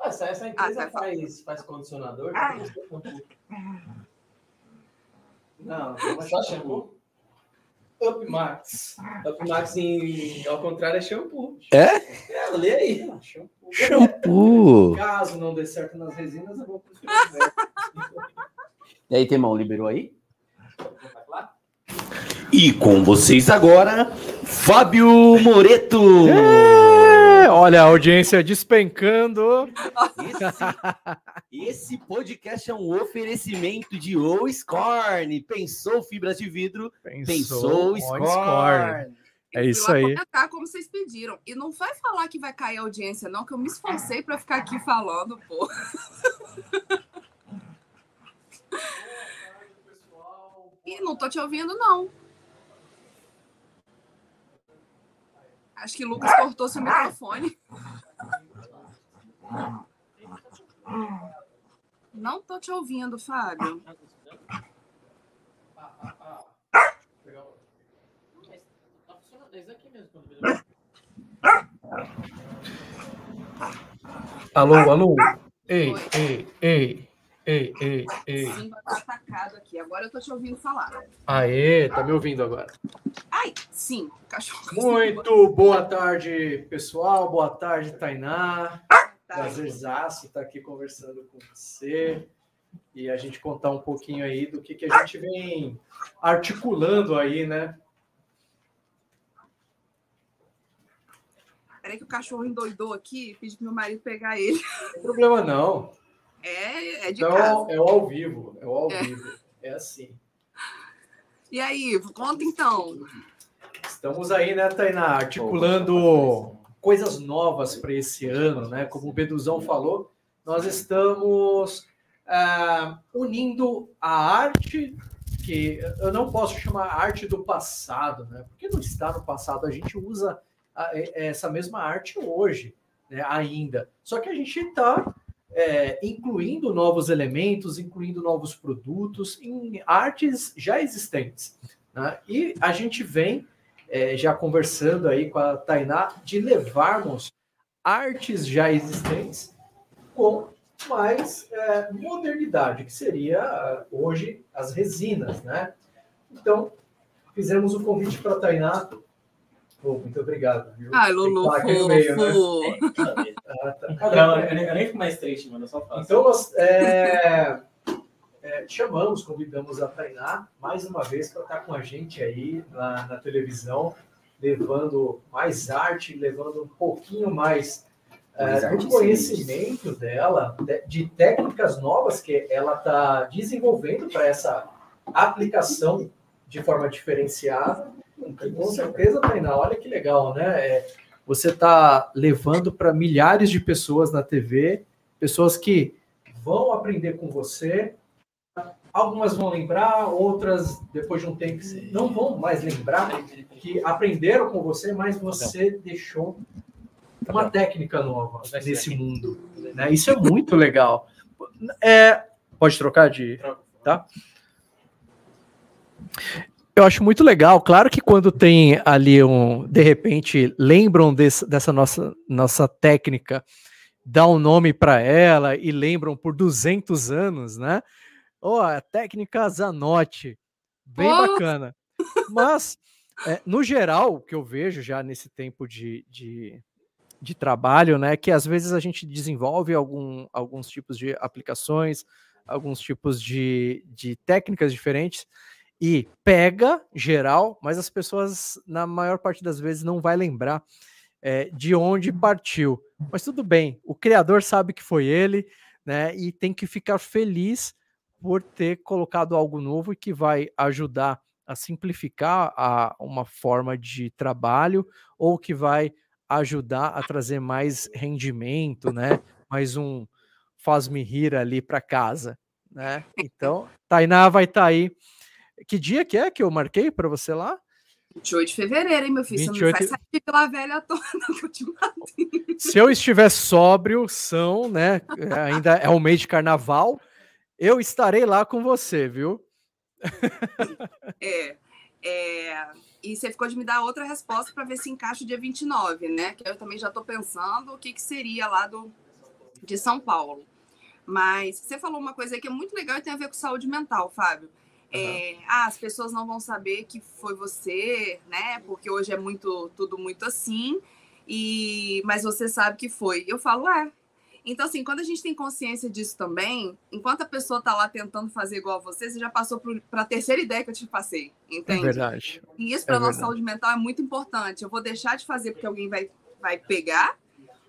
Ah, Essa, essa empresa Ah, tá. faz, faz condicionador? Ah. Não, Mas só? Up Max. Up Max, em, ao contrário, é shampoo. É? É, lê aí. Shampoo. Shampoo. Caso não dê certo nas resinas, eu vou preferir o verbo. E aí, Temão, liberou aí? E com vocês agora, Fábio Moreto. É, olha a audiência despencando. Esse, esse podcast é um oferecimento de O Scorn. Pensou fibras de vidro? Pensou, on Scorn. Scorn. É isso aí. comentar como vocês pediram. E não vai falar que vai cair a audiência, não, que eu me esforcei para ficar aqui falando, pô. E não tô te ouvindo, não. Acho que Lucas cortou seu microfone. Não tô te ouvindo, Fábio. Alô, alô. Ei, Oi. ei, ei, ei, ei, ei. Simba tá atacado aqui. Agora eu tô te ouvindo falar. Aê, tá me ouvindo agora? Ai, sim, cachorro. Muito boa tarde, pessoal. Boa tarde, Tainá. Tá. Prazerzaço estar aqui conversando com você e a gente contar um pouquinho aí do que, que a gente vem articulando aí, né? Peraí que o cachorro endoidou aqui, pedi pro meu marido pegar ele. Não tem problema não. É, é de Então, casa. é o ao vivo, é o ao É. vivo. É assim. E aí, conta então. Estamos aí, né, Tainá, articulando coisas novas para esse ano, né? Como o Beduzão falou, nós estamos ah, unindo a arte, que eu não posso chamar arte do passado, né? Porque não está no passado, a gente usa a- é- essa mesma arte hoje, né, ainda. Só que a gente está incluindo novos elementos, incluindo novos produtos em artes já existentes. né? E a gente vem é, já conversando aí com a Tainá, de levarmos artes já existentes com mais é, modernidade, que seria ah, hoje as resinas, né? Então, fizemos o convite para a Tainá. Pô, muito obrigado. Viu? Ai, Lulu, no meio, né? fofo. Ah, tá. Não, eu nem, eu nem fico mais triste, mano. Eu só faço. Então, nós é, é, chamamos, convidamos a Tainá mais uma vez para estar com a gente aí na, na televisão, levando mais arte, levando um pouquinho mais é, do conhecimento dela, de, de técnicas novas que ela está desenvolvendo para essa aplicação de forma diferenciada. Com certeza, Tainá, olha que legal, né? É, você está levando para milhares de pessoas na TV, pessoas que vão aprender com você. Algumas vão lembrar, outras, depois de um tempo, não vão mais lembrar que aprenderam com você, mas você deixou uma técnica nova nesse mundo. Né? Isso é muito legal. É, pode trocar de. Tá? Eu acho muito legal. Claro que quando tem ali um, de repente, lembram desse, dessa nossa, nossa técnica, dá um nome para ela e lembram por 200 anos, né? Ó, oh, a técnica Zanotti, bem oh! bacana. Mas, é, no geral, o que eu vejo já nesse tempo de, de, de trabalho, né, que às vezes a gente desenvolve algum, alguns tipos de aplicações, alguns tipos de, de técnicas diferentes, e pega geral, mas as pessoas, na maior parte das vezes, não vai lembrar é, de onde partiu. Mas tudo bem, o criador sabe que foi ele, né? E tem que ficar feliz por ter colocado algo novo e que vai ajudar a simplificar a, uma forma de trabalho ou que vai ajudar a trazer mais rendimento, né? Mais um faz-me rir ali para casa, né? Então, Tainá vai estar tá aí que dia que é que eu marquei para você lá? 28 de fevereiro, hein, meu filho? 28... Você não vai sair pela velha toda que eu te matei. Se eu estiver sóbrio, são, né? É, ainda é o mês de carnaval, eu estarei lá com você, viu? É. é e você ficou de me dar outra resposta para ver se encaixa o dia 29, né? Que eu também já estou pensando o que, que seria lá do, de São Paulo. Mas você falou uma coisa aí que é muito legal e tem a ver com saúde mental, Fábio. É, ah, as pessoas não vão saber que foi você, né? Porque hoje é muito tudo muito assim. E mas você sabe que foi. Eu falo, é. Então assim, quando a gente tem consciência disso também, enquanto a pessoa está lá tentando fazer igual a você, você já passou para a terceira ideia que eu te passei, entende? É verdade. E isso para é nossa saúde mental é muito importante. Eu vou deixar de fazer porque alguém vai vai pegar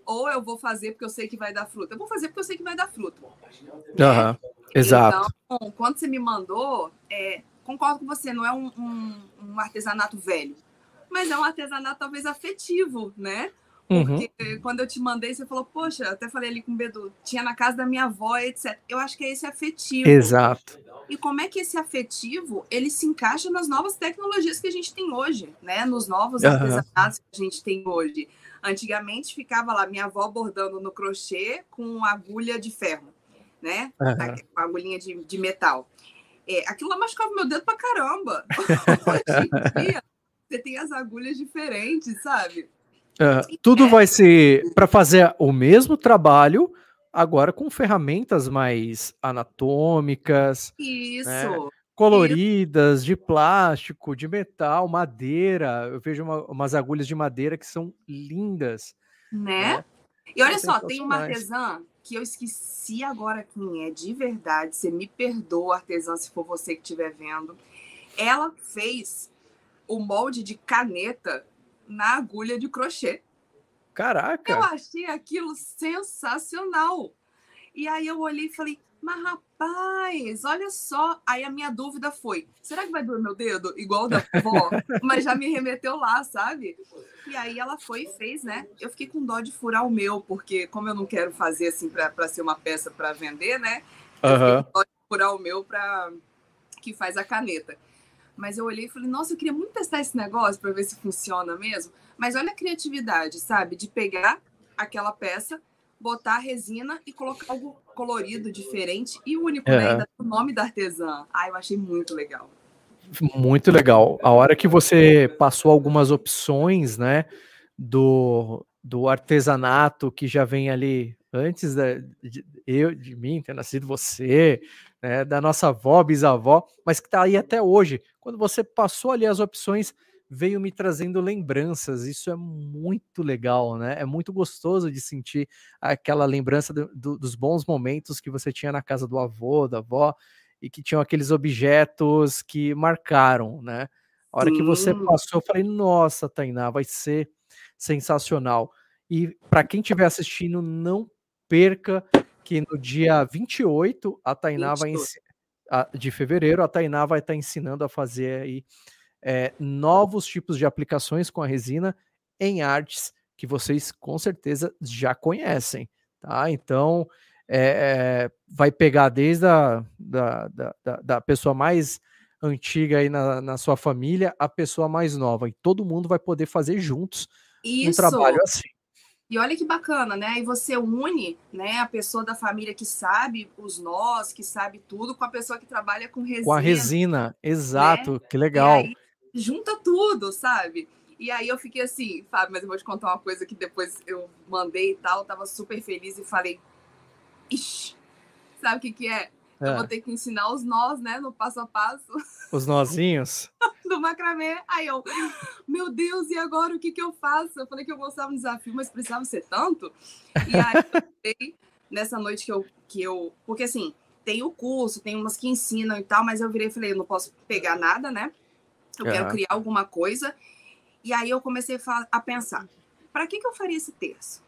ou eu vou fazer porque eu sei que vai dar fruta. Eu vou fazer porque eu sei que vai dar fruta. Uhum. Exato. Então, quando você me mandou, é, concordo com você, não é um, um, um, artesanato velho, mas é um artesanato talvez afetivo, né? Uhum. Porque uhum. quando eu te mandei, você falou, poxa, até falei ali com o Bedu, tinha na casa da minha avó, etc. Eu acho que é esse afetivo. Exato. E como é que esse afetivo ele se encaixa nas novas tecnologias que a gente tem hoje, né? Nos novos uhum. artesanatos que a gente tem hoje. Antigamente ficava lá minha avó bordando no crochê com agulha de ferro né? Uhum. Com a agulhinha de, de metal. É, aquilo lá machucava meu dedo pra caramba. Hoje em dia, você tem as agulhas diferentes, sabe? Uh, tudo é. vai ser para fazer o mesmo trabalho, agora com ferramentas mais anatômicas. Né? Isso. Né? Coloridas, Isso. de plástico, de metal, madeira. Eu vejo uma, umas agulhas de madeira que são lindas. Né? né? E olha só, tem uma artesã que eu esqueci agora quem é de verdade. Você me perdoa, artesã, se for você que estiver vendo. Ela fez o molde de caneta na agulha de crochê. Caraca! Eu achei aquilo sensacional. E aí eu olhei e falei, mas rapaz, olha só. Aí a minha dúvida foi: será que vai doer meu dedo? Igual o da avó? Mas já me remeteu lá, sabe? E aí ela foi e fez, né? Eu fiquei com dó de furar o meu, porque como eu não quero fazer assim para ser uma peça para vender, né? Eu uhum. com dó de furar o meu para que faz a caneta. Mas eu olhei e falei, nossa, eu queria muito testar esse negócio para ver se funciona mesmo. Mas olha a criatividade, sabe? De pegar aquela peça, botar a resina e colocar algo colorido, diferente e único, né? é. né? Ainda o nome da artesã. Ah, eu achei muito legal. Muito legal. A hora que você passou algumas opções, né, do, do artesanato que já vem ali antes da, de, eu, de mim ter nascido você, né, da nossa avó, bisavó, mas que está aí até hoje. Quando você passou ali as opções, veio me trazendo lembranças. Isso é muito legal, né? É muito gostoso de sentir aquela lembrança do, do, dos bons momentos que você tinha na casa do avô, da avó, e que tinham aqueles objetos que marcaram, né? A hora Sim. que você passou, eu falei, nossa, Tainá, vai ser sensacional. E para quem estiver assistindo, não perca que no dia 28, a Tainá 28. vai de fevereiro, a Tainá vai estar tá ensinando a fazer aí é, novos tipos de aplicações com a resina em artes que vocês com certeza já conhecem, tá? Então, é, é, vai pegar desde a da, da, da, pessoa mais antiga aí na, na sua família a pessoa mais nova, e todo mundo vai poder fazer juntos Isso. um trabalho assim. E olha que bacana, né? E você une, né, a pessoa da família que sabe os nós, que sabe tudo, com a pessoa que trabalha com resina. Com a resina, exato, né? que legal. Aí, junta tudo, sabe? E aí eu fiquei assim, Fábio, mas eu vou te contar uma coisa que depois eu mandei e tal, tava super feliz e falei, ixi, sabe o que que é? É. Eu vou ter que ensinar os nós, né, no passo a passo. Os nozinhos? do macramê. Aí eu, meu Deus, e agora o que que eu faço? Eu falei que eu gostava do desafio, mas precisava ser tanto. E aí eu nessa noite que eu, que eu. Porque assim, tem o curso, tem umas que ensinam e tal, mas eu virei e falei, eu não posso pegar nada, né? Eu quero criar alguma coisa. E aí eu comecei a pensar, para que, que eu faria esse terço?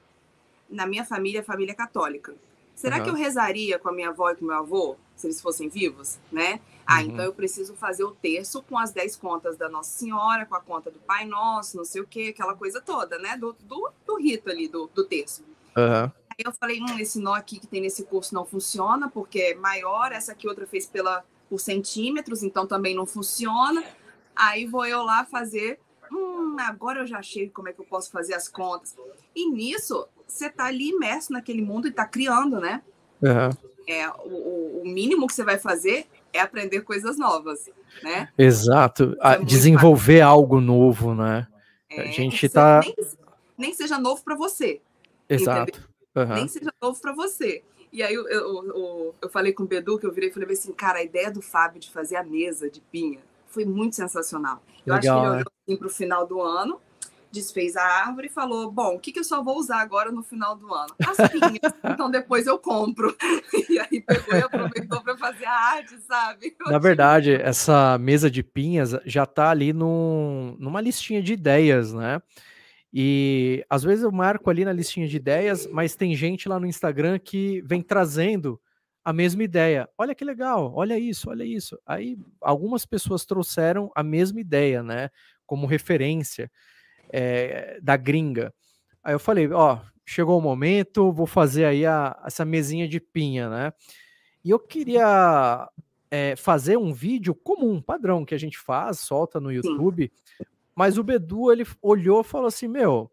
Na minha família, família católica. Será uhum. que eu rezaria com a minha avó e com o meu avô, se eles fossem vivos, né? Ah, uhum. então eu preciso fazer o terço com as dez contas da Nossa Senhora, com a conta do Pai Nosso, não sei o quê, aquela coisa toda, né? Do, do, do rito ali, do, do terço. Uhum. Aí eu falei, hum, esse nó aqui que tem nesse curso não funciona, porque é maior, essa aqui outra fez pela, por centímetros, então também não funciona. Aí vou eu lá fazer hum, agora eu já achei como é que eu posso fazer as contas. E nisso, você está ali imerso naquele mundo e está criando, né? Uhum. É, o, o, mínimo que você vai fazer é aprender coisas novas, né? Exato. É desenvolver fácil. algo novo, né? É, a gente está nem, nem, seja novo para você. Exato. Uhum. Nem seja novo para você. E aí eu, eu, eu, eu, falei com o Bedu, que eu virei e falei assim, cara, a ideia do Fábio de fazer a mesa de pinha foi muito sensacional. Eu Legal, acho que ele olhou né? assim para o final do ano, desfez a árvore e falou: Bom, o que, que eu só vou usar agora no final do ano? As pinhas, então depois eu compro. E aí pegou e aproveitou para fazer a arte, sabe? Eu Na verdade, essa mesa de pinhas já está ali num, numa listinha de ideias, né? E às vezes eu marco ali na listinha de ideias, mas tem gente lá no Instagram que vem trazendo a mesma ideia. Olha que legal, olha isso, olha isso. Aí algumas pessoas trouxeram a mesma ideia, né? Como referência é, da gringa. Aí eu falei, ó, chegou o momento, vou fazer aí a, essa mesinha de pinha, né? E eu queria é, fazer um vídeo comum, padrão, que a gente faz, solta no YouTube. Sim. Mas o Bedu, ele olhou e falou assim, meu,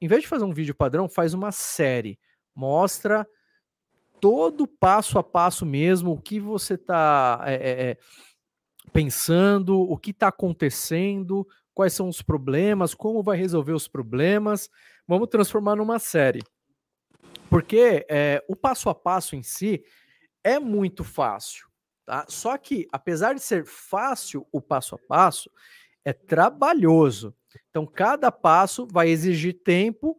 em vez de fazer um vídeo padrão, faz uma série. Mostra todo passo a passo mesmo, o que você está é, é, pensando, o que está acontecendo, quais são os problemas, como vai resolver os problemas. Vamos transformar numa série. Porque é, o passo a passo em si é muito fácil. Tá? Só que, apesar de ser fácil o passo a passo, é trabalhoso. Então, cada passo vai exigir tempo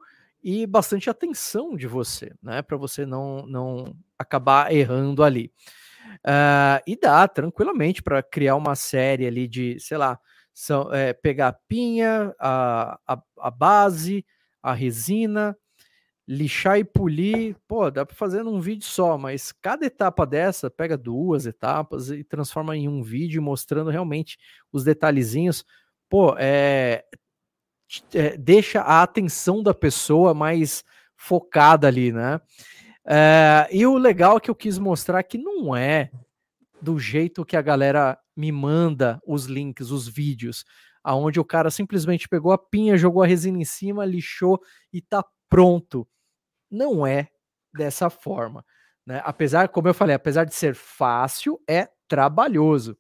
e bastante atenção de você, né? Para você não, não acabar errando ali. Uh, e dá tranquilamente para criar uma série ali de, sei lá, são, é, pegar a pinha, a, a, a, base, a resina, lixar e polir. Pô, dá para fazer num vídeo só, mas cada etapa dessa pega duas etapas e transforma em um vídeo mostrando realmente os detalhezinhos. Pô, é, é, deixa a atenção da pessoa mais focada ali, né? É, e o legal é que eu quis mostrar que não é do jeito que a galera me manda os links, os vídeos, aonde o cara simplesmente pegou a pinha, jogou a resina em cima, lixou e tá pronto. Não é dessa forma, né? Apesar, como eu falei, apesar de ser fácil, é trabalhoso.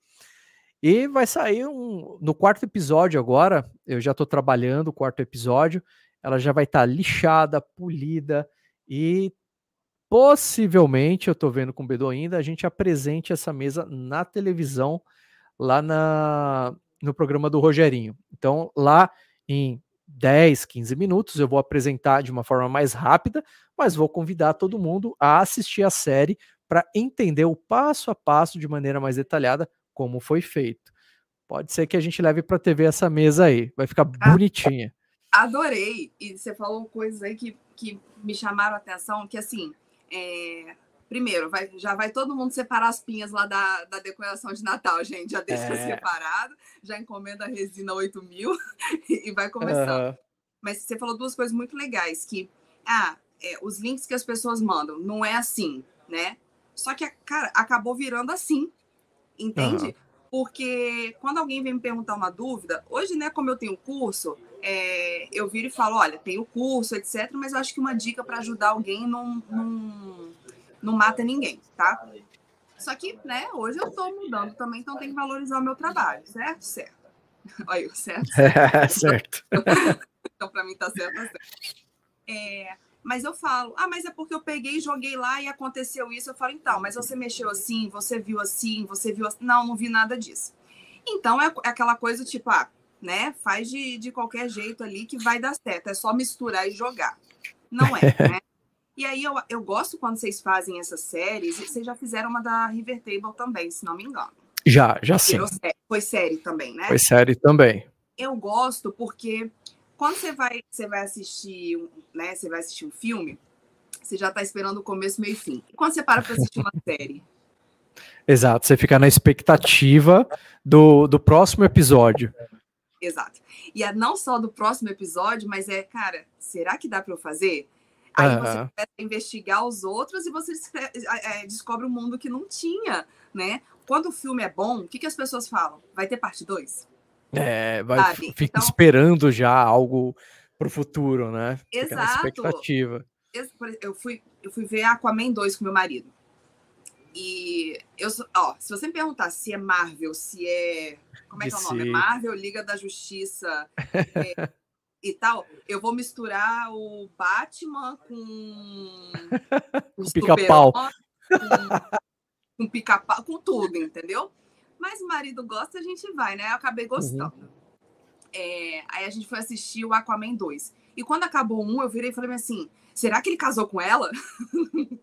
E vai sair um. No quarto episódio agora, eu já estou trabalhando o quarto episódio. Ela já vai estar tá lixada, polida e possivelmente, eu estou vendo com o Bedo ainda, a gente apresente essa mesa na televisão, lá na, no programa do Rogerinho. Então, lá em 10, 15 minutos, eu vou apresentar de uma forma mais rápida, mas vou convidar todo mundo a assistir a série para entender o passo a passo de maneira mais detalhada como foi feito. Pode ser que a gente leve para a TV essa mesa aí, vai ficar bonitinha. Adorei! E você falou coisas aí que, que me chamaram a atenção, que assim, é... primeiro, vai, já vai todo mundo separar as pinhas lá da, da decoração de Natal, gente, já deixa é... separado, já encomenda a resina 8 mil e vai começando. Uhum. Mas você falou duas coisas muito legais, que ah, é, os links que as pessoas mandam não é assim, né? Só que, cara, acabou virando assim, entende? Uhum. Porque quando alguém vem me perguntar uma dúvida, hoje, né, como eu tenho curso, é, eu viro e falo, olha, tem o curso, etc., mas eu acho que uma dica para ajudar alguém não, não, não mata ninguém, tá? Só que, né, hoje eu estou mudando também, então tem que valorizar o meu trabalho, certo? Certo. Olha, certo? É, certo. então, para mim, tá certo, tá certo. É, mas eu falo, ah, mas é porque eu peguei, joguei lá e aconteceu isso. Eu falo, então, mas você mexeu assim, você viu assim, você viu assim. Não, não vi nada disso. Então é, é aquela coisa tipo, ah, né? Faz de, de qualquer jeito ali que vai dar certo. É só misturar e jogar. Não é, né? E aí eu, eu gosto quando vocês fazem essas séries. Vocês já fizeram uma da River Table também, se não me engano. Já, já sim. Foi série também, né? Foi série também. Eu gosto porque quando você vai, você vai assistir, né? Você vai assistir um filme, você já está esperando o começo, meio e fim. E quando você para para assistir uma série? Exato, você fica na expectativa do, do próximo episódio. Exato. E é não só do próximo episódio, mas é, cara, será que dá para eu fazer? Aí uhum. você começa a investigar os outros e você é, descobre um mundo que não tinha, né? Quando o filme é bom, o que, que as pessoas falam? Vai ter parte 2? É, vai, fica então, esperando já algo pro futuro, né? Fica exato. expectativa. Eu fui, eu fui ver Aquaman 2 com meu marido. E eu, ó, se você me perguntar se é Marvel, se é. Como é que é o nome? Marvel, Liga da Justiça é, e tal, eu vou misturar o Batman com. com pica-pau. Com, com pica-pau, com tudo, entendeu? Mas o marido gosta, a gente vai, né? Eu acabei gostando. Uhum. É, aí a gente foi assistir o Aquaman 2. E quando acabou um, eu virei e falei assim: será que ele casou com ela?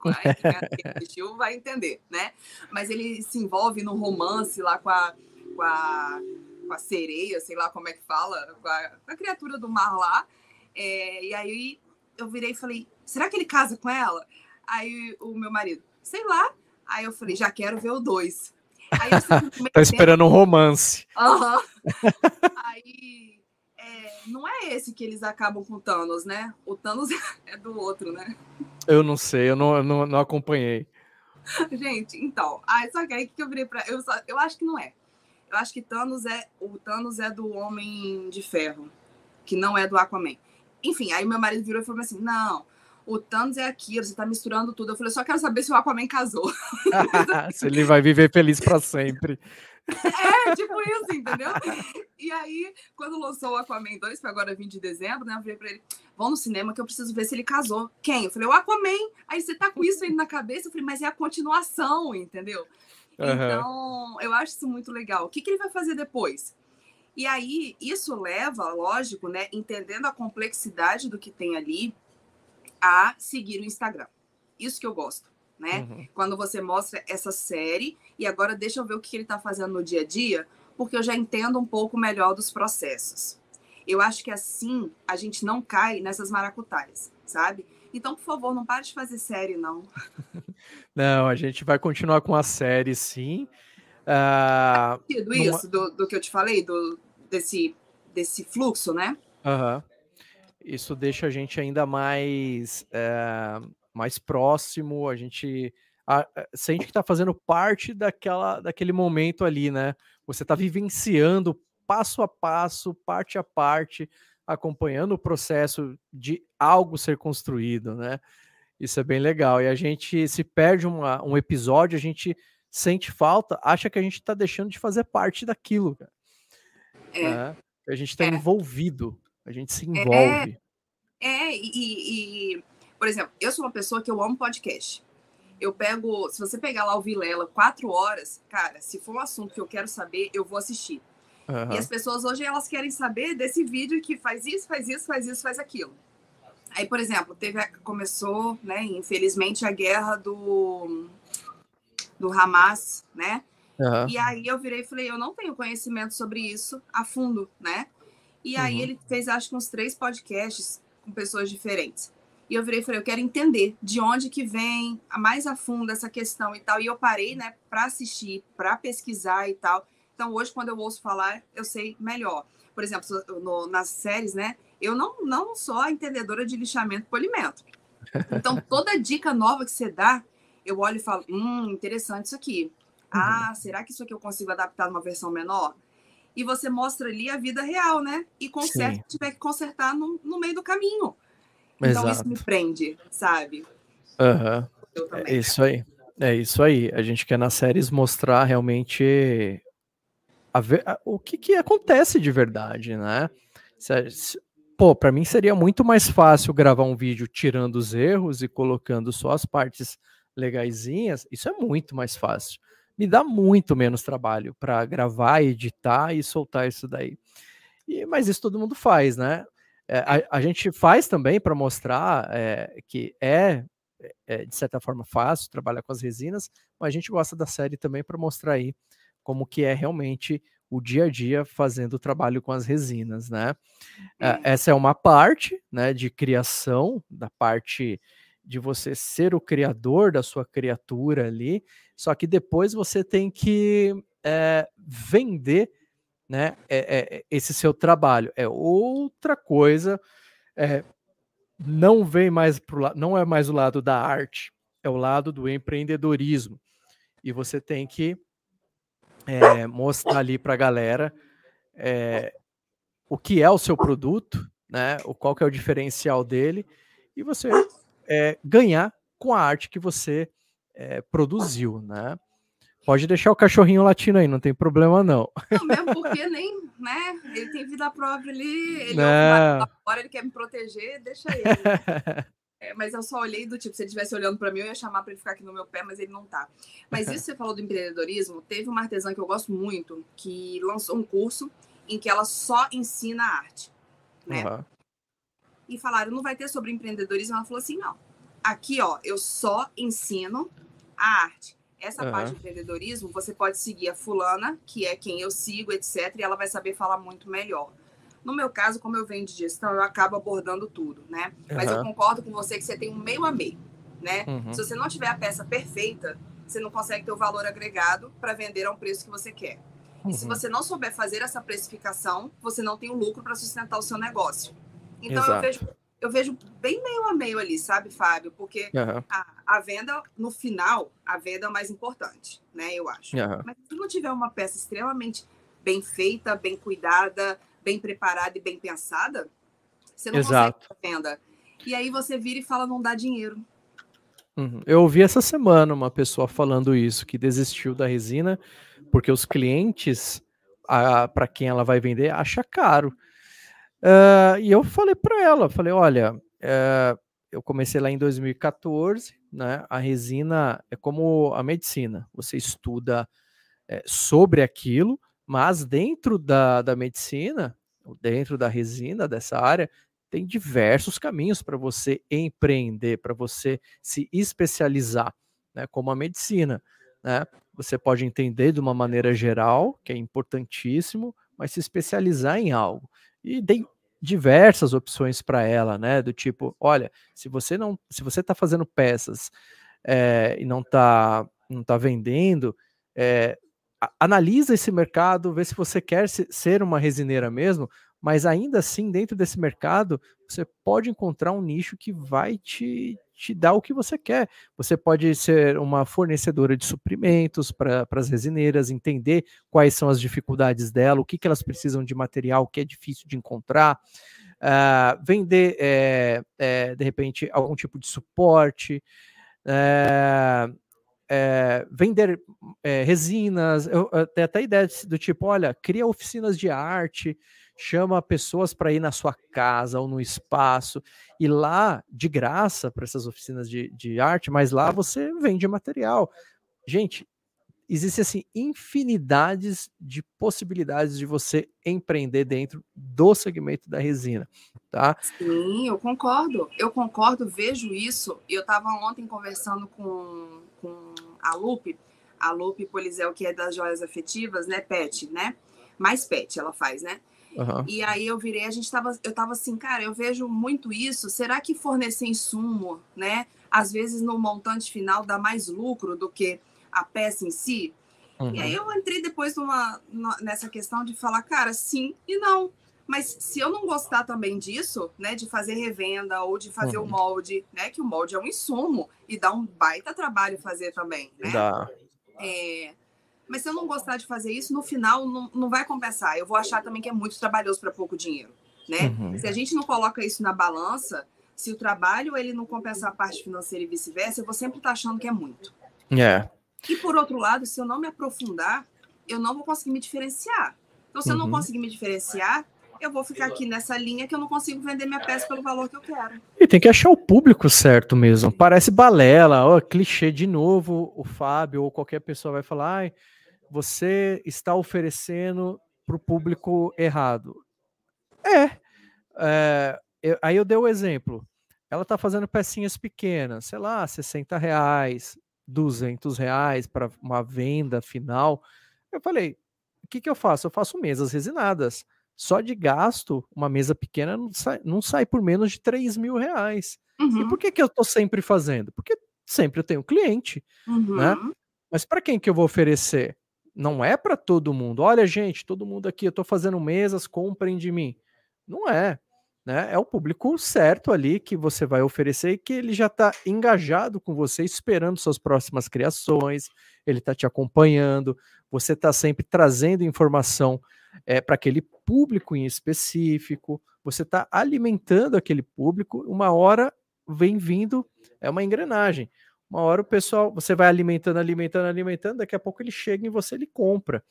Quem assistiu vai entender, né? Mas ele se envolve no romance lá com a, com a, com a sereia, sei lá como é que fala, com a, com a criatura do mar lá. É, e aí eu virei e falei: será que ele casa com ela? Aí o meu marido, sei lá. Aí eu falei: já quero ver o 2. Aí tá esperando um romance. Uhum. Aí é, não é esse que eles acabam com o Thanos, né? O Thanos é do outro, né? Eu não sei, eu não, eu não, não acompanhei. Gente, então, aí só que aí que eu virei pra. Eu, só, eu acho que não é. Eu acho que Thanos é. O Thanos é do Homem de Ferro, que não é do Aquaman. Enfim, aí meu marido virou e falou assim: não, o Thanos é aquilo, você tá misturando tudo. Eu falei, só quero saber se o Aquaman casou. se ele vai viver feliz para sempre. É, tipo isso, entendeu? E aí, quando lançou o Aquaman 2, foi agora 20 de dezembro, né? Eu falei pra ele, vamos no cinema que eu preciso ver se ele casou. Quem? Eu falei, o Aquaman. Aí você tá com isso aí na cabeça? Eu falei, mas é a continuação, entendeu? Uhum. Então, eu acho isso muito legal. O que, que ele vai fazer depois? E aí, isso leva, lógico, né? Entendendo a complexidade do que tem ali, a seguir o Instagram. Isso que eu gosto, né? Uhum. Quando você mostra essa série e agora deixa eu ver o que ele está fazendo no dia a dia, porque eu já entendo um pouco melhor dos processos. Eu acho que assim a gente não cai nessas maracutaias, sabe? Então, por favor, não pare de fazer série, não. Não, a gente vai continuar com a série, sim. Uh, isso, do, do, que eu te falei, do, desse, desse fluxo, né? Uhum isso deixa a gente ainda mais, é, mais próximo, a gente a, a, sente que está fazendo parte daquela, daquele momento ali, né? Você está vivenciando passo a passo, parte a parte, acompanhando o processo de algo ser construído, né? Isso é bem legal. E a gente se perde uma, um episódio, a gente sente falta, acha que a gente está deixando de fazer parte daquilo, cara. É. Né? A gente está é. envolvido. A gente se é, envolve. É, é e, e, por exemplo, eu sou uma pessoa que eu amo podcast. Eu pego, se você pegar lá o Vilela quatro horas, cara, se for um assunto que eu quero saber, eu vou assistir. Uhum. E as pessoas hoje elas querem saber desse vídeo que faz isso, faz isso, faz isso, faz aquilo. Aí, por exemplo, teve começou, né, infelizmente a guerra do do Hamas, né? Uhum. E aí eu virei e falei, eu não tenho conhecimento sobre isso a fundo, né? E aí uhum. ele fez, acho que uns três podcasts com pessoas diferentes. E eu virei e falei, eu quero entender de onde que vem mais a fundo essa questão e tal. E eu parei, né, para assistir, para pesquisar e tal. Então hoje, quando eu ouço falar, eu sei melhor. Por exemplo, no, nas séries, né, Eu não, não sou a entendedora de lixamento polimento. Então, toda dica nova que você dá, eu olho e falo: hum, interessante isso aqui. Ah, uhum. será que isso aqui eu consigo adaptar numa versão menor? E você mostra ali a vida real, né? E conserta se tiver que consertar no, no meio do caminho. Então, Exato. isso me prende, sabe? Uhum. É isso aí. É isso aí. A gente quer nas séries mostrar realmente a ver, a, o que, que acontece de verdade, né? Se, se, pô, para mim seria muito mais fácil gravar um vídeo tirando os erros e colocando só as partes legaisinhas. Isso é muito mais fácil. Me dá muito menos trabalho para gravar, editar e soltar isso daí. E, mas isso todo mundo faz, né? É, a, a, gente faz também para mostrar é, que é, é, de certa forma, fácil trabalhar com as resinas, mas a gente gosta da série também para mostrar aí como que é realmente o dia a dia fazendo o trabalho com as resinas, né? É. Essa é uma parte, né, de criação, da parte de você ser o criador da sua criatura ali, só que depois você tem que é, vender, né, é, é, esse seu trabalho. É outra coisa, não vem mais pro não é mais o lado da arte, é o lado do empreendedorismo. E você tem que mostrar ali para a galera o que é o seu produto, né? O qual que é o diferencial dele e você é, ganhar com a arte que você produziu, né? Pode deixar o cachorrinho latino aí, não tem problema não. Não, mesmo porque nem, né? Ele tem vida própria ali, ele não. é lá fora, ele quer me proteger, deixa ele. É, mas eu só olhei do tipo, se ele estivesse olhando para mim, eu ia chamar para ele ficar aqui no meu pé, mas ele não tá. Mas isso você falou do empreendedorismo, teve uma artesã que eu gosto muito, que lançou um curso em que ela só ensina arte, né? Uhum. E falaram, não vai ter sobre empreendedorismo? Ela falou assim, não. Aqui, ó, eu só ensino a arte. Essa uhum. parte de empreendedorismo, você pode seguir a fulana, que é quem eu sigo, etc, e ela vai saber falar muito melhor. No meu caso, como eu venho de gestão, eu acabo abordando tudo, né? Uhum. Mas eu concordo com você que você tem um meio a meio, né? Uhum. Se você não tiver a peça perfeita, você não consegue ter o valor agregado para vender a um preço que você quer. E se uhum. você não souber fazer essa precificação, você não tem o um lucro para sustentar o seu negócio. Então eu vejo, eu vejo bem meio a meio ali, sabe, Fábio? Porque a, a, venda, no final, a venda é o mais importante, né? Eu acho. Mas se não tiver uma peça extremamente bem feita, bem cuidada, bem preparada e bem pensada, você não Exato. consegue venda. E aí você vira e fala, não dá dinheiro. Uhum. Eu ouvi essa semana uma pessoa falando isso, que desistiu da resina porque os clientes, para quem ela vai vender, acha caro. Uh, e eu falei para ela, falei, olha, uh, eu comecei lá em 2014, né? A resina é como a medicina, você estuda é, sobre aquilo, mas dentro da, da medicina, dentro da resina, dessa área, tem diversos caminhos para você empreender, para você se especializar, né, como a medicina. Né? Você pode entender de uma maneira geral, que é importantíssimo, mas se especializar em algo. E tem diversas opções para ela, né? Do tipo, olha, se você não, se você está fazendo peças é, e não está não tá vendendo, é, analisa esse mercado, vê se você quer ser uma resineira mesmo, mas ainda assim, dentro desse mercado, você pode encontrar um nicho que vai te, te dar o que você quer. Você pode ser uma fornecedora de suprimentos para as resineiras, entender quais são as dificuldades dela, o que, que elas precisam de material que é difícil de encontrar, uh, vender, é, é, de repente, algum tipo de suporte. É, vender resinas, eu, eu tenho até ideia do tipo, olha, cria oficinas de arte, chama pessoas para ir na sua casa ou no espaço, e lá, de graça, para essas oficinas de, de arte, mas lá você vende material. Gente, existe assim infinidades de possibilidades de você empreender dentro do segmento da resina, tá? Sim, eu concordo. Eu concordo, vejo isso. Eu estava ontem conversando com, com a Lupe, a Lupe Polizel, que é das joias afetivas, né, Pet, né? Mais Pet ela faz, né? Uhum. E aí eu virei, a gente tava, eu tava assim, cara, eu vejo muito isso. Será que fornecer insumo, né? Às vezes no montante final dá mais lucro do que a peça em si. Uhum. E aí eu entrei depois numa, nessa questão de falar, cara, sim e não. Mas se eu não gostar também disso, né, de fazer revenda ou de fazer Uhum. o molde, né, que o molde é um insumo e dá um baita trabalho fazer também, né? Dá. É, Mas se eu não gostar de fazer isso, no final não, não vai compensar. Eu vou achar também que é muito trabalhoso para pouco dinheiro, né? Uhum. Se a gente não coloca isso na balança, se o trabalho ele não compensar a parte financeira e vice-versa, eu vou sempre estar achando que é muito. É. E por outro lado, se eu não me aprofundar, eu não vou conseguir me diferenciar. Então, se eu não Uhum. conseguir me diferenciar, eu vou ficar aqui nessa linha que eu não consigo vender minha peça pelo valor que eu quero. E tem que achar o público certo mesmo. Parece balela, ó, clichê de novo. O Fábio ou qualquer pessoa vai falar: Ai, você está oferecendo para o público errado. É. é, eu- aí eu dei o exemplo. Ela está fazendo pecinhas pequenas, sei lá, 60 reais, 200 reais para uma venda final. Eu falei: o que, que eu faço? Eu faço mesas resinadas. Só de gasto, uma mesa pequena não sai, não sai por menos de 3 mil reais. E Uhum, por que, que eu estou sempre fazendo? Porque sempre eu tenho cliente. uhum. né? Mas para quem que eu vou oferecer? Não é para todo mundo. Olha, gente, todo mundo aqui, eu estou fazendo mesas, comprem de mim. Não é. Né? É o público certo ali que você vai oferecer e que ele já está engajado com você, esperando suas próximas criações, ele está te acompanhando, você está sempre trazendo informação é, para aquele público em específico, você está alimentando aquele público, uma hora vem vindo, é uma engrenagem. Uma hora o pessoal, você vai alimentando, alimentando, alimentando, daqui a pouco ele chega em você, ele compra.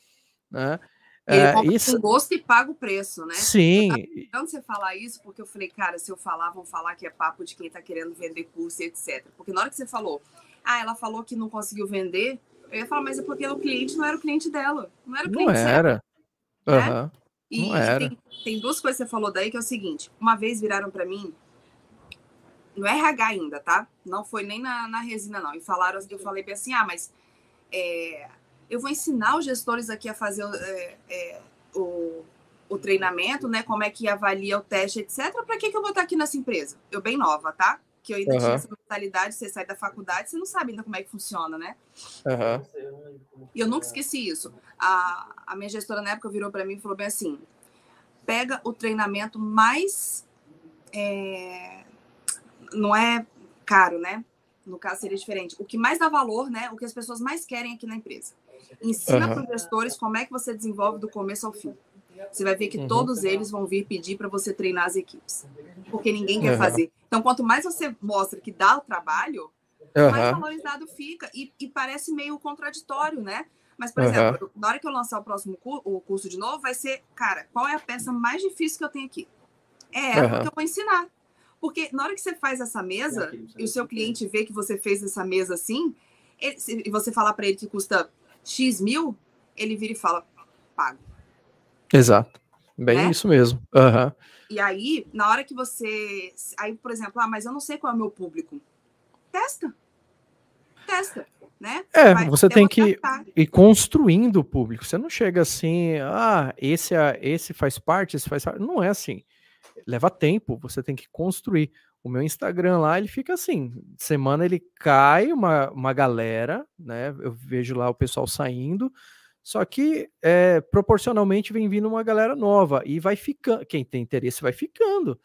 Né? Ele É, compra isso, com gosto e paga o preço, né? sim, Quando você falar isso, porque eu falei, cara, se eu falar, vão falar que é papo de quem tá querendo vender curso e etc. Porque na hora que você falou, ah, ela falou que não conseguiu vender, eu ia falar, mas é porque o cliente não era o cliente dela. Não era o não cliente certo. era. né? E, Não era. tem, tem duas coisas que você falou daí que é o seguinte: uma vez viraram para mim, no RH ainda, tá? Não foi nem na, na resina, não. E falaram, eu falei bem assim: ah, mas é, eu vou ensinar os gestores aqui a fazer é, é, o, o treinamento, né? Como é que avalia o teste, etc. Para que, que eu vou estar aqui nessa empresa? Eu bem nova, tá? Que eu ainda tinha Aham. essa mentalidade, você sai da faculdade, você não sabe ainda como é que funciona, né? aham. E eu nunca esqueci isso. A, a minha gestora na época virou para mim e falou bem assim: pega o treinamento mais. é, não é caro, né? No caso seria diferente. O que mais dá valor, né? O que as pessoas mais querem aqui na empresa. Ensina Aham. para os gestores como é que você desenvolve do começo ao fim. Você vai ver que Uhum. todos eles vão vir pedir para você treinar as equipes. Porque ninguém quer Aham. fazer. Então, quanto mais você mostra que dá o trabalho, mais valorizado fica. E, e parece meio contraditório, né? Mas, por exemplo, na hora que eu lançar o próximo cu- o curso de novo, vai ser, cara, qual é a peça mais difícil que eu tenho aqui? É ela Aham. que eu vou ensinar. Porque na hora que você faz essa mesa e o seu cliente vê que você fez essa mesa assim, ele- se- e você falar para ele que custa X mil, ele vira e fala, pago. Exato. Bem Né? isso mesmo. Aham. E aí, na hora que você. Aí, por exemplo, ah, mas eu não sei qual é o meu público. Testa. Testa, né? É, Vai você tem que demonstrar. ir construindo o público. Você não chega assim, ah, esse, é- esse faz parte, esse faz parte. Não é assim. Leva tempo, você tem que construir. O meu Instagram lá, ele fica assim, semana ele cai uma, uma galera, né? Eu vejo lá o pessoal saindo, só que é, proporcionalmente vem vindo uma galera nova e vai ficando, quem tem interesse vai ficando,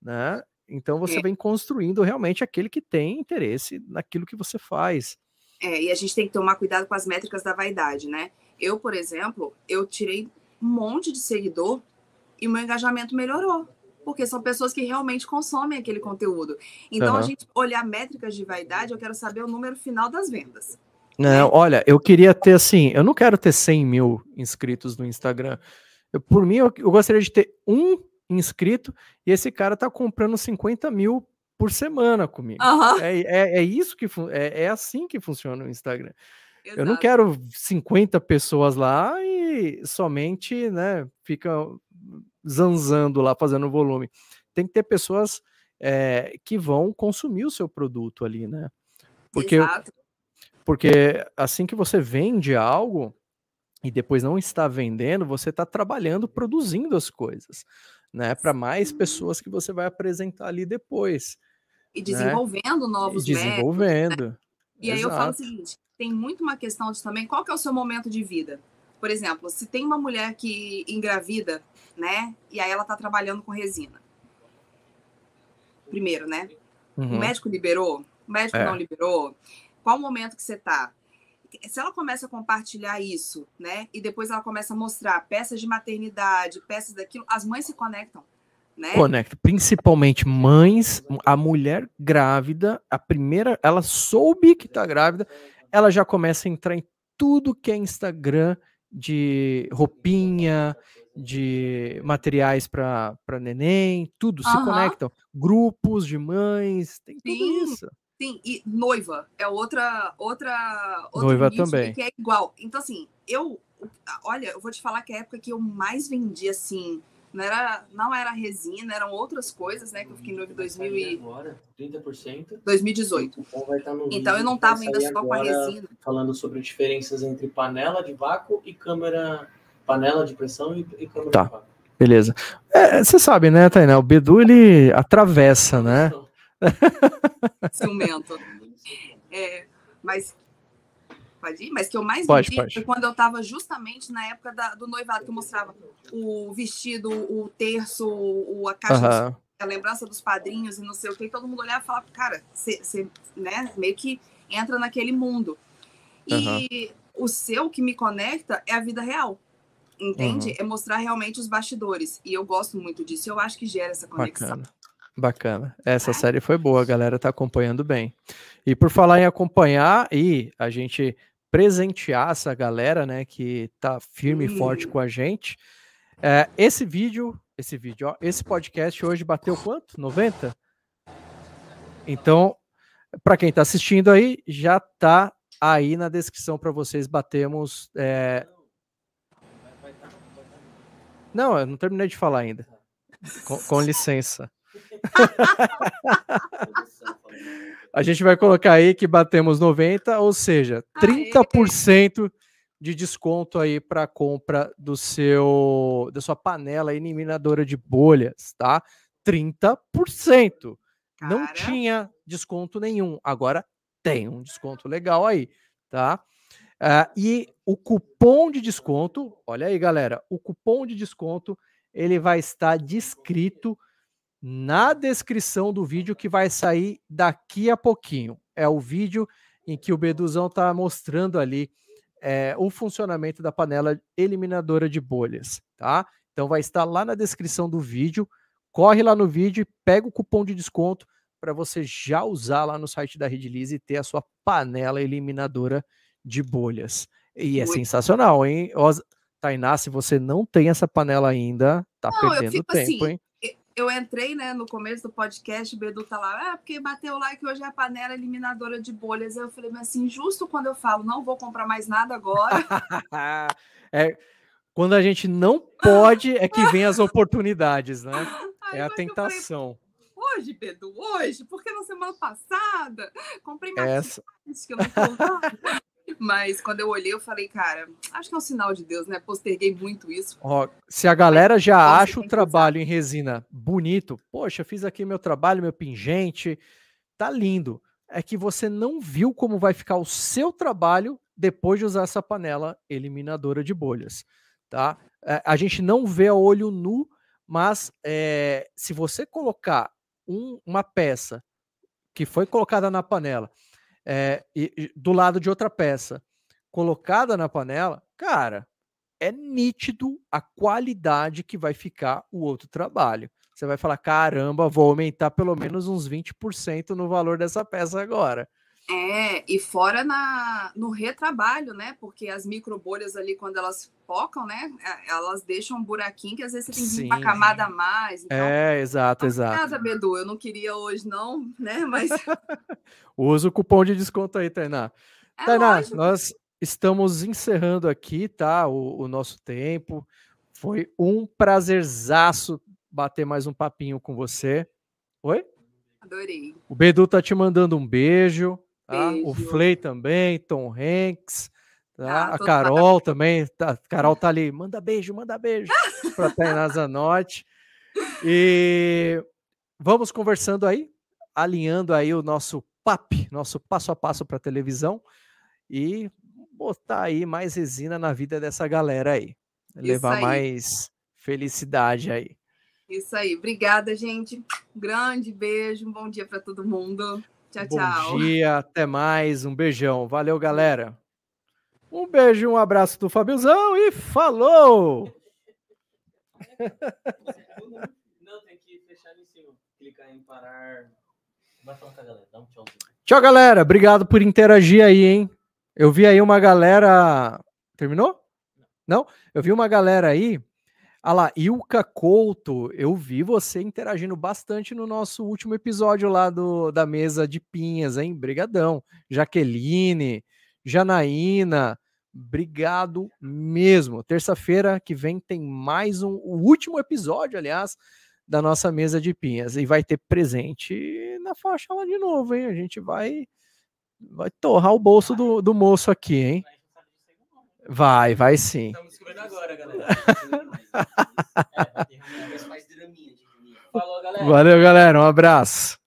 né? Então você É. vem construindo realmente aquele que tem interesse naquilo que você faz. É, e a gente tem que tomar cuidado com as métricas da vaidade, né? Eu, por exemplo, eu tirei um monte de seguidor e o meu engajamento melhorou. Porque são pessoas que realmente consomem aquele conteúdo. Então, a Aham. gente olhar métricas de vaidade, eu quero saber o número final das vendas. Não, olha, eu queria ter assim, eu não quero ter 100 mil inscritos no Instagram. Eu, por mim, eu, eu gostaria de ter um inscrito e esse cara tá comprando 50 mil por semana comigo. Aham. É, é, é isso que é, é assim que funciona o Instagram. Eu não Exato. quero 50 pessoas lá e somente, né, fica zanzando lá, fazendo volume. Tem que ter pessoas é, que vão consumir o seu produto ali, né? Porque Exato. porque assim que você vende algo e depois não está vendendo, você está trabalhando, produzindo as coisas, né? Para mais pessoas que você vai apresentar ali depois. E desenvolvendo novos e métodos. desenvolvendo. E aí eu falo o Exato. seguinte: tem muito uma questão de também qual que é o seu momento de vida. Por exemplo, se tem uma mulher que engravida, né? E aí ela tá trabalhando com resina. Primeiro, né? O Uhum. médico liberou? O médico É. não liberou? Qual o momento que você tá? Se ela começa a compartilhar isso, né? E depois ela começa a mostrar peças de maternidade, peças daquilo, as mães se conectam, né? Conecta, principalmente mães, a mulher grávida, a primeira, ela soube que tá grávida, ela já começa a entrar em tudo que é Instagram de roupinha, de materiais para neném, tudo se conectam. Grupos de mães, tem tudo Sim. isso. Sim, e noiva é outra outra Noiva também. que é igual. Então assim, eu olha, eu vou te falar que a época que eu mais vendi assim, não era não era resina, eram outras coisas, né, que eu fiquei noiva em 2000 e Agora, 30%. 2018. Então vai estar no Então eu não que vai tava ainda só com a resina. Falando sobre diferenças entre panela de vácuo e câmera. Panela de pressão e, e câmera Tá. de vácuo. Beleza. É, Você sabe, né, Tainá? O Bedu ele atravessa, né? ciumento. É, mas pode ir? Mas que eu mais Pode, vendi pode. foi quando eu tava justamente na época da- do noivado, que eu mostrava o vestido, o terço, o, a caixa, a lembrança dos padrinhos e não sei o que, todo mundo olhava e falava, cara, você né, meio que entra naquele mundo. E o seu que me conecta é a vida real. Entende? Uhum. É mostrar realmente os bastidores. E eu gosto muito disso. Eu acho que gera essa conexão. Bacana. Bacana. Essa série foi boa, a galera tá acompanhando bem. E por falar em acompanhar e a gente presentear essa galera, né, que tá firme e forte Hum. com a gente. é, esse vídeo, esse vídeo, ó, esse podcast hoje bateu quanto? 90? Então, para quem tá assistindo aí, já tá aí na descrição para vocês batemos. é, Não, eu não terminei de falar ainda. Com, com licença. A gente vai colocar aí que batemos 90, ou seja, Aê! 30% de desconto aí para compra do seu da sua panela eliminadora de bolhas, tá? 30%. Não Cara. tinha desconto nenhum, agora tem um desconto legal aí, tá? Ah, e o cupom de desconto, olha aí, galera, o cupom de desconto ele vai estar descrito na descrição do vídeo que vai sair daqui a pouquinho. É o vídeo em que o Beduzão está mostrando ali é, o funcionamento da panela eliminadora de bolhas, tá? Então vai estar lá na descrição do vídeo. Corre lá no vídeo e pega o cupom de desconto para você já usar lá no site da Redilize e ter a sua panela eliminadora de bolhas. E é Muito. sensacional, hein? Tainá, se você não tem essa panela ainda, tá Não, perdendo tempo, assim, hein? Eu entrei, né, no começo do podcast, o Bedu tá lá, ah, porque bateu like hoje é a panela eliminadora de bolhas. Aí eu falei, mas assim, justo quando eu falo, não vou comprar mais nada agora. é, quando a gente não pode, é que vem as oportunidades, né? Aí É a eu falei, tentação. hoje, Bedu, hoje? Por que na semana passada? Comprei mais Essa, que eu não. Mas quando eu olhei, eu falei, cara, acho que é um sinal de Deus, né? Posterguei muito isso. ó, se a galera já Você acha o trabalho em resina bonito, poxa, fiz aqui meu trabalho, meu pingente, tá lindo. É que você não viu como vai ficar o seu trabalho depois de usar essa panela eliminadora de bolhas, tá? É, a gente não vê a olho nu, mas é, se você colocar um- uma peça que foi colocada na panela é, e- do lado de outra peça colocada na panela, cara, é nítido a qualidade que vai ficar o outro trabalho. Você vai falar, caramba, vou aumentar pelo menos uns 20% no valor dessa peça agora. É, e fora na, no retrabalho, né? Porque as microbolhas ali, quando elas focam, né? é, Elas deixam um buraquinho que às vezes você tem que vir uma camada a mais. Então, É, exato, exato. Obrigada, Bedu. Eu não queria hoje, não, né? Mas Usa o cupom de desconto aí, Tainá. é Tainá, lógico. nós estamos encerrando aqui, tá? O, o nosso tempo. Foi um prazerzaço bater mais um papinho com você. Oi? Adorei. O Bedu tá te mandando um beijo. Tá? O. Flay também, Tom Hanks. Tá? Ah, a todos Carol também. Tá, a Carol tá ali. Manda beijo, manda beijo para Tainá Zanotti. E vamos conversando aí, alinhando aí o nosso PAP, nosso passo a passo para televisão. E botar aí mais resina na vida dessa galera aí. Levar aí. mais felicidade aí. Isso aí. Obrigada, gente. Um grande beijo. Um bom dia para todo mundo. Tchau, Bom tchau. dia, até mais, um beijão. Valeu, galera. Um beijo, um abraço do Fabiozão e falou! Não, tem que fechar ali em cima. Clicar em parar. Vai falar com a galera, dá um tchauzinho. Tchau, galera. Obrigado por interagir aí, hein? Eu vi aí uma galera. Terminou? Não? Eu vi uma galera aí. Ah lá, Ilka Couto, eu vi você interagindo bastante no nosso último episódio lá do, da mesa de pinhas, hein? Brigadão. Jaqueline, Janaína, obrigado mesmo. Terça-feira que vem tem mais um, o último episódio, aliás, da nossa mesa de pinhas. E vai ter presente na faixa lá de novo, hein? A gente vai, vai torrar o bolso do, do moço aqui, hein? Vai, vai sim. Descobrindo agora, galera. É, vai ter draminha de reunião. Falou, galera. Valeu, galera. Um abraço.